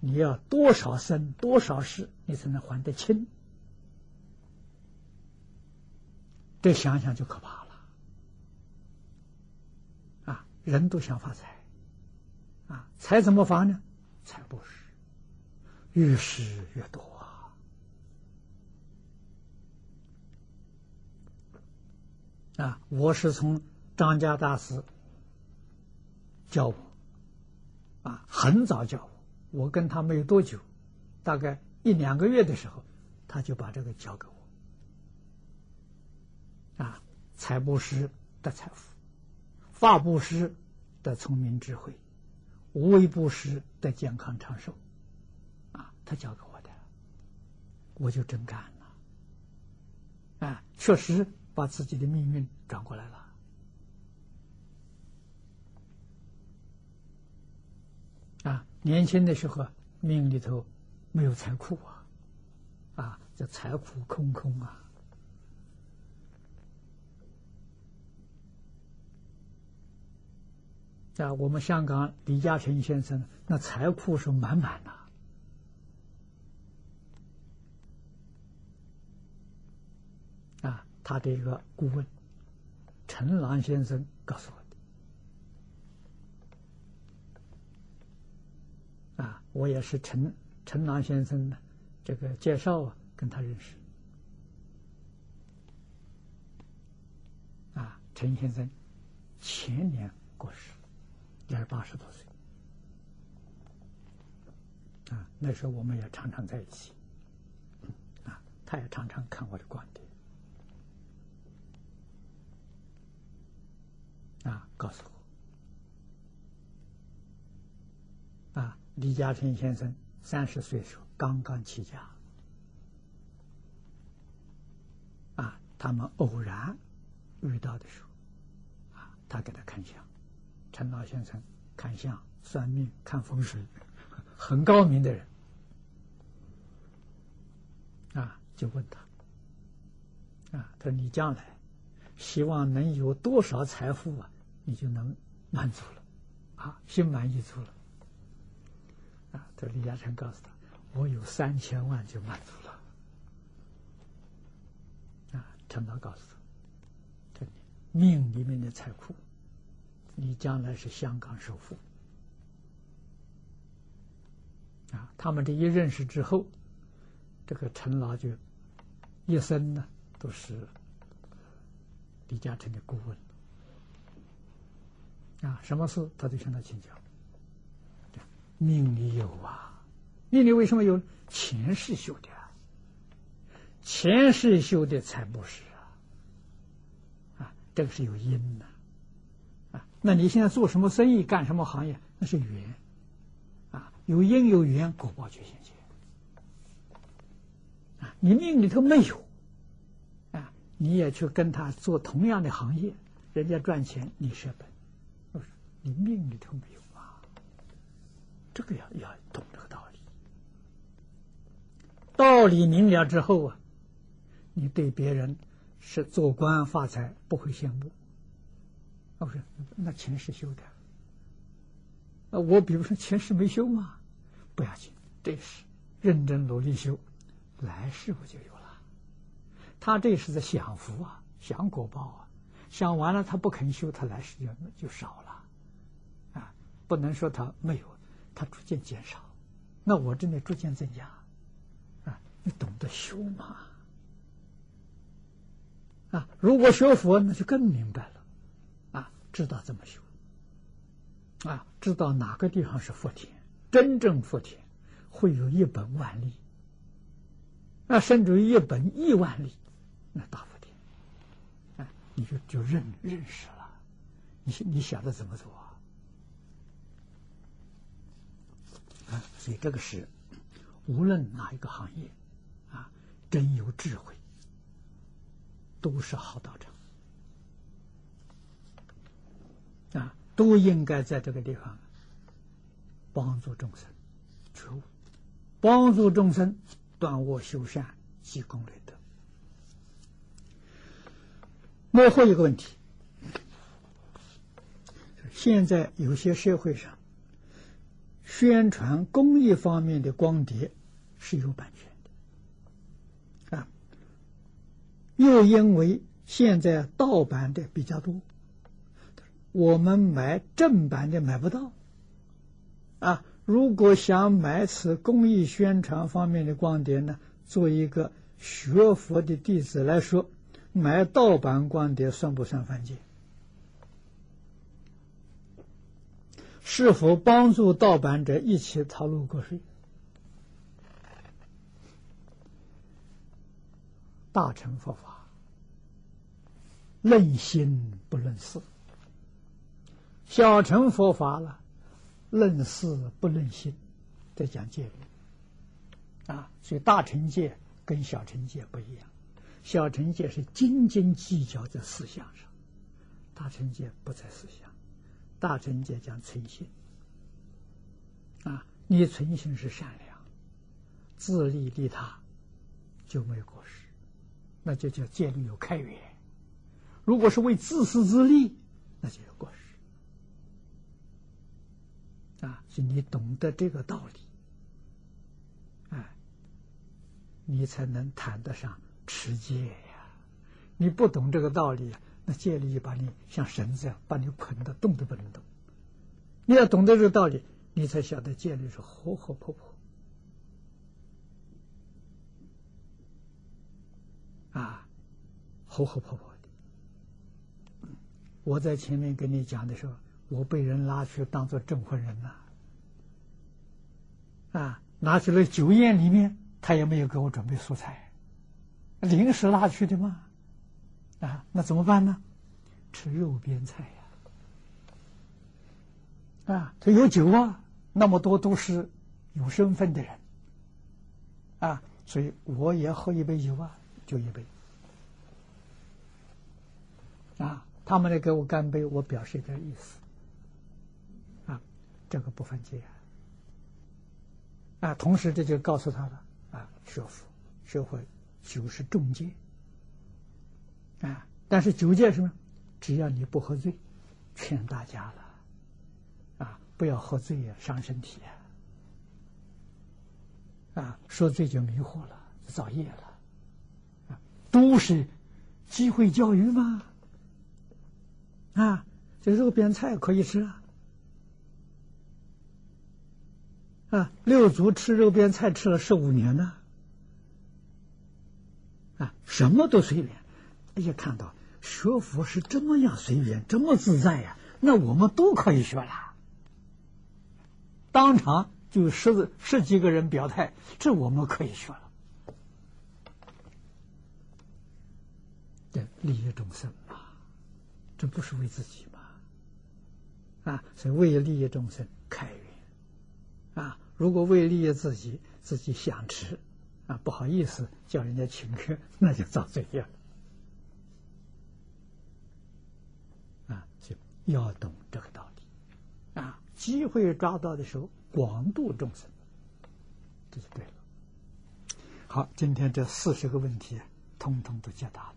你要多少生、多少世，你才能还得清？这想想就可怕。人都想发财。啊财怎么发呢？财布施，越施越多啊！啊，我是从张家大师教我，啊，很早教我，我跟他没有多久，大概一两个月的时候，他就把这个教给我，啊，财布施的财富，法布施的聪明智慧。无为不施的健康长寿，啊，他教给我的，我就真干了，啊，确实把自己的命运转过来了，啊，年轻的时候命里头没有财库啊，啊，这财库空空啊。在我们香港李嘉诚先生，那财库是满满的。啊，他的一个顾问陈朗先生告诉我的。啊，我也是陈陈朗先生的这个介绍啊，跟他认识。啊，陈先生前年过世。也是八十多岁，啊，那时候我们也常常在一起，啊，他也常常看我的观点，啊，告诉我，啊，李嘉诚先生三十岁时候刚刚起家，啊，他们偶然遇到的时候，啊，他给他看相。陈老先生看相、算命、看风水，很高明的人啊，就问他啊，他说你将来希望能有多少财富啊，你就能满足了啊，心满意足了啊。这李嘉诚告诉他，我有三千万就满足了啊。陈老告诉他，这命里面的财库。你将来是香港首富啊！他们这一认识之后，这个陈老就一生呢都是李嘉诚的顾问啊，什么事他都向他请教。命里有啊，命里为什么有？前世修的，啊前世修的才不是啊！啊，这个是有因的。那你现在做什么生意，干什么行业，那是缘，啊，有因有缘，果报就现前。啊，你命里头没有，啊，你也去跟他做同样的行业，人家赚钱，你舍本，你命里头没有啊，这个要要懂这个道理。道理明了之后啊，你对别人是做官发财不会羡慕。不是，那前世修的。啊，我比如说前世没修嘛，不要紧，这世认真努力修，来世不就有了？他这是在享福啊，享果报啊，享完了他不肯修，他来世就就少了，啊，不能说他没有，他逐渐减少，那我这里逐渐增加，啊，你懂得修嘛？啊，如果学佛，那就更明白了。知道怎么修啊？知道哪个地方是福田，真正福田会有一本万利，那甚至于一本亿万利，那大福田，哎，你就就认认识了，你你晓得怎么做啊？啊，所以这个是无论哪一个行业啊，真有智慧，都是好道场。啊，都应该在这个地方帮助众生觉悟，帮助众生断恶修善、积功累德。幕后一个问题，现在有些社会上宣传公益方面的光碟是有版权的，啊，又因为现在盗版的比较多。我们买正版的买不到，啊，如果想买此公益宣传方面的光碟呢，做一个学佛的弟子来说，买盗版光碟算不算犯戒？是否帮助盗版者一起逃入国税？大乘佛法，论心不论事；小乘佛法了，论事不论心，在讲戒律啊。所以大乘戒跟小乘戒不一样，小乘戒是斤斤计较在思想上，大乘戒不在思想。大乘戒讲存心啊，你存心是善良，自利利他，就没有过失。那就叫戒律有开源，如果是为自私自利，那就有过失。啊，是你懂得这个道理，哎，你才能谈得上持戒呀。你不懂这个道理，那戒律就把你像绳子一样把你捆的动都不能动。你要懂得这个道理，你才晓得戒律是活活泼泼。啊，活活泼泼的。我在前面跟你讲的时候，我被人拉去当做证婚人了。啊，拿去了酒宴里面，他也没有给我准备素菜，临时拉去的嘛。啊，那怎么办呢？吃肉边菜呀。啊，他有酒啊，那么多都是有身份的人。啊，所以我也喝一杯酒啊。就一杯，啊，他们来给我干杯，我表示一点意思，这个不犯戒，啊，啊同时这就告诉他了，啊，学佛学会酒是重戒，啊，但是酒戒什么？只要你不喝醉，劝大家了，啊，不要喝醉呀，伤身体啊，啊，说醉就迷惑了，造业了。啊。都是机会教育嘛，啊，这肉边菜可以吃啊，啊，六祖吃肉边菜吃了十五年呢，啊，什么都随便，哎呀，看到学佛是这么样随便，这么自在呀，那我们都可以学了，当场就十十几个人表态，这我们可以学了。利益众生嘛，这不是为自己嘛？啊，所以为利益众生开源啊！如果为利益自己自己想吃啊不好意思叫人家请客 [laughs] 那就遭罪了。要懂这个道理。啊机会抓到的时候广度众生这就对了。好今天这四十个问题通通都解答了。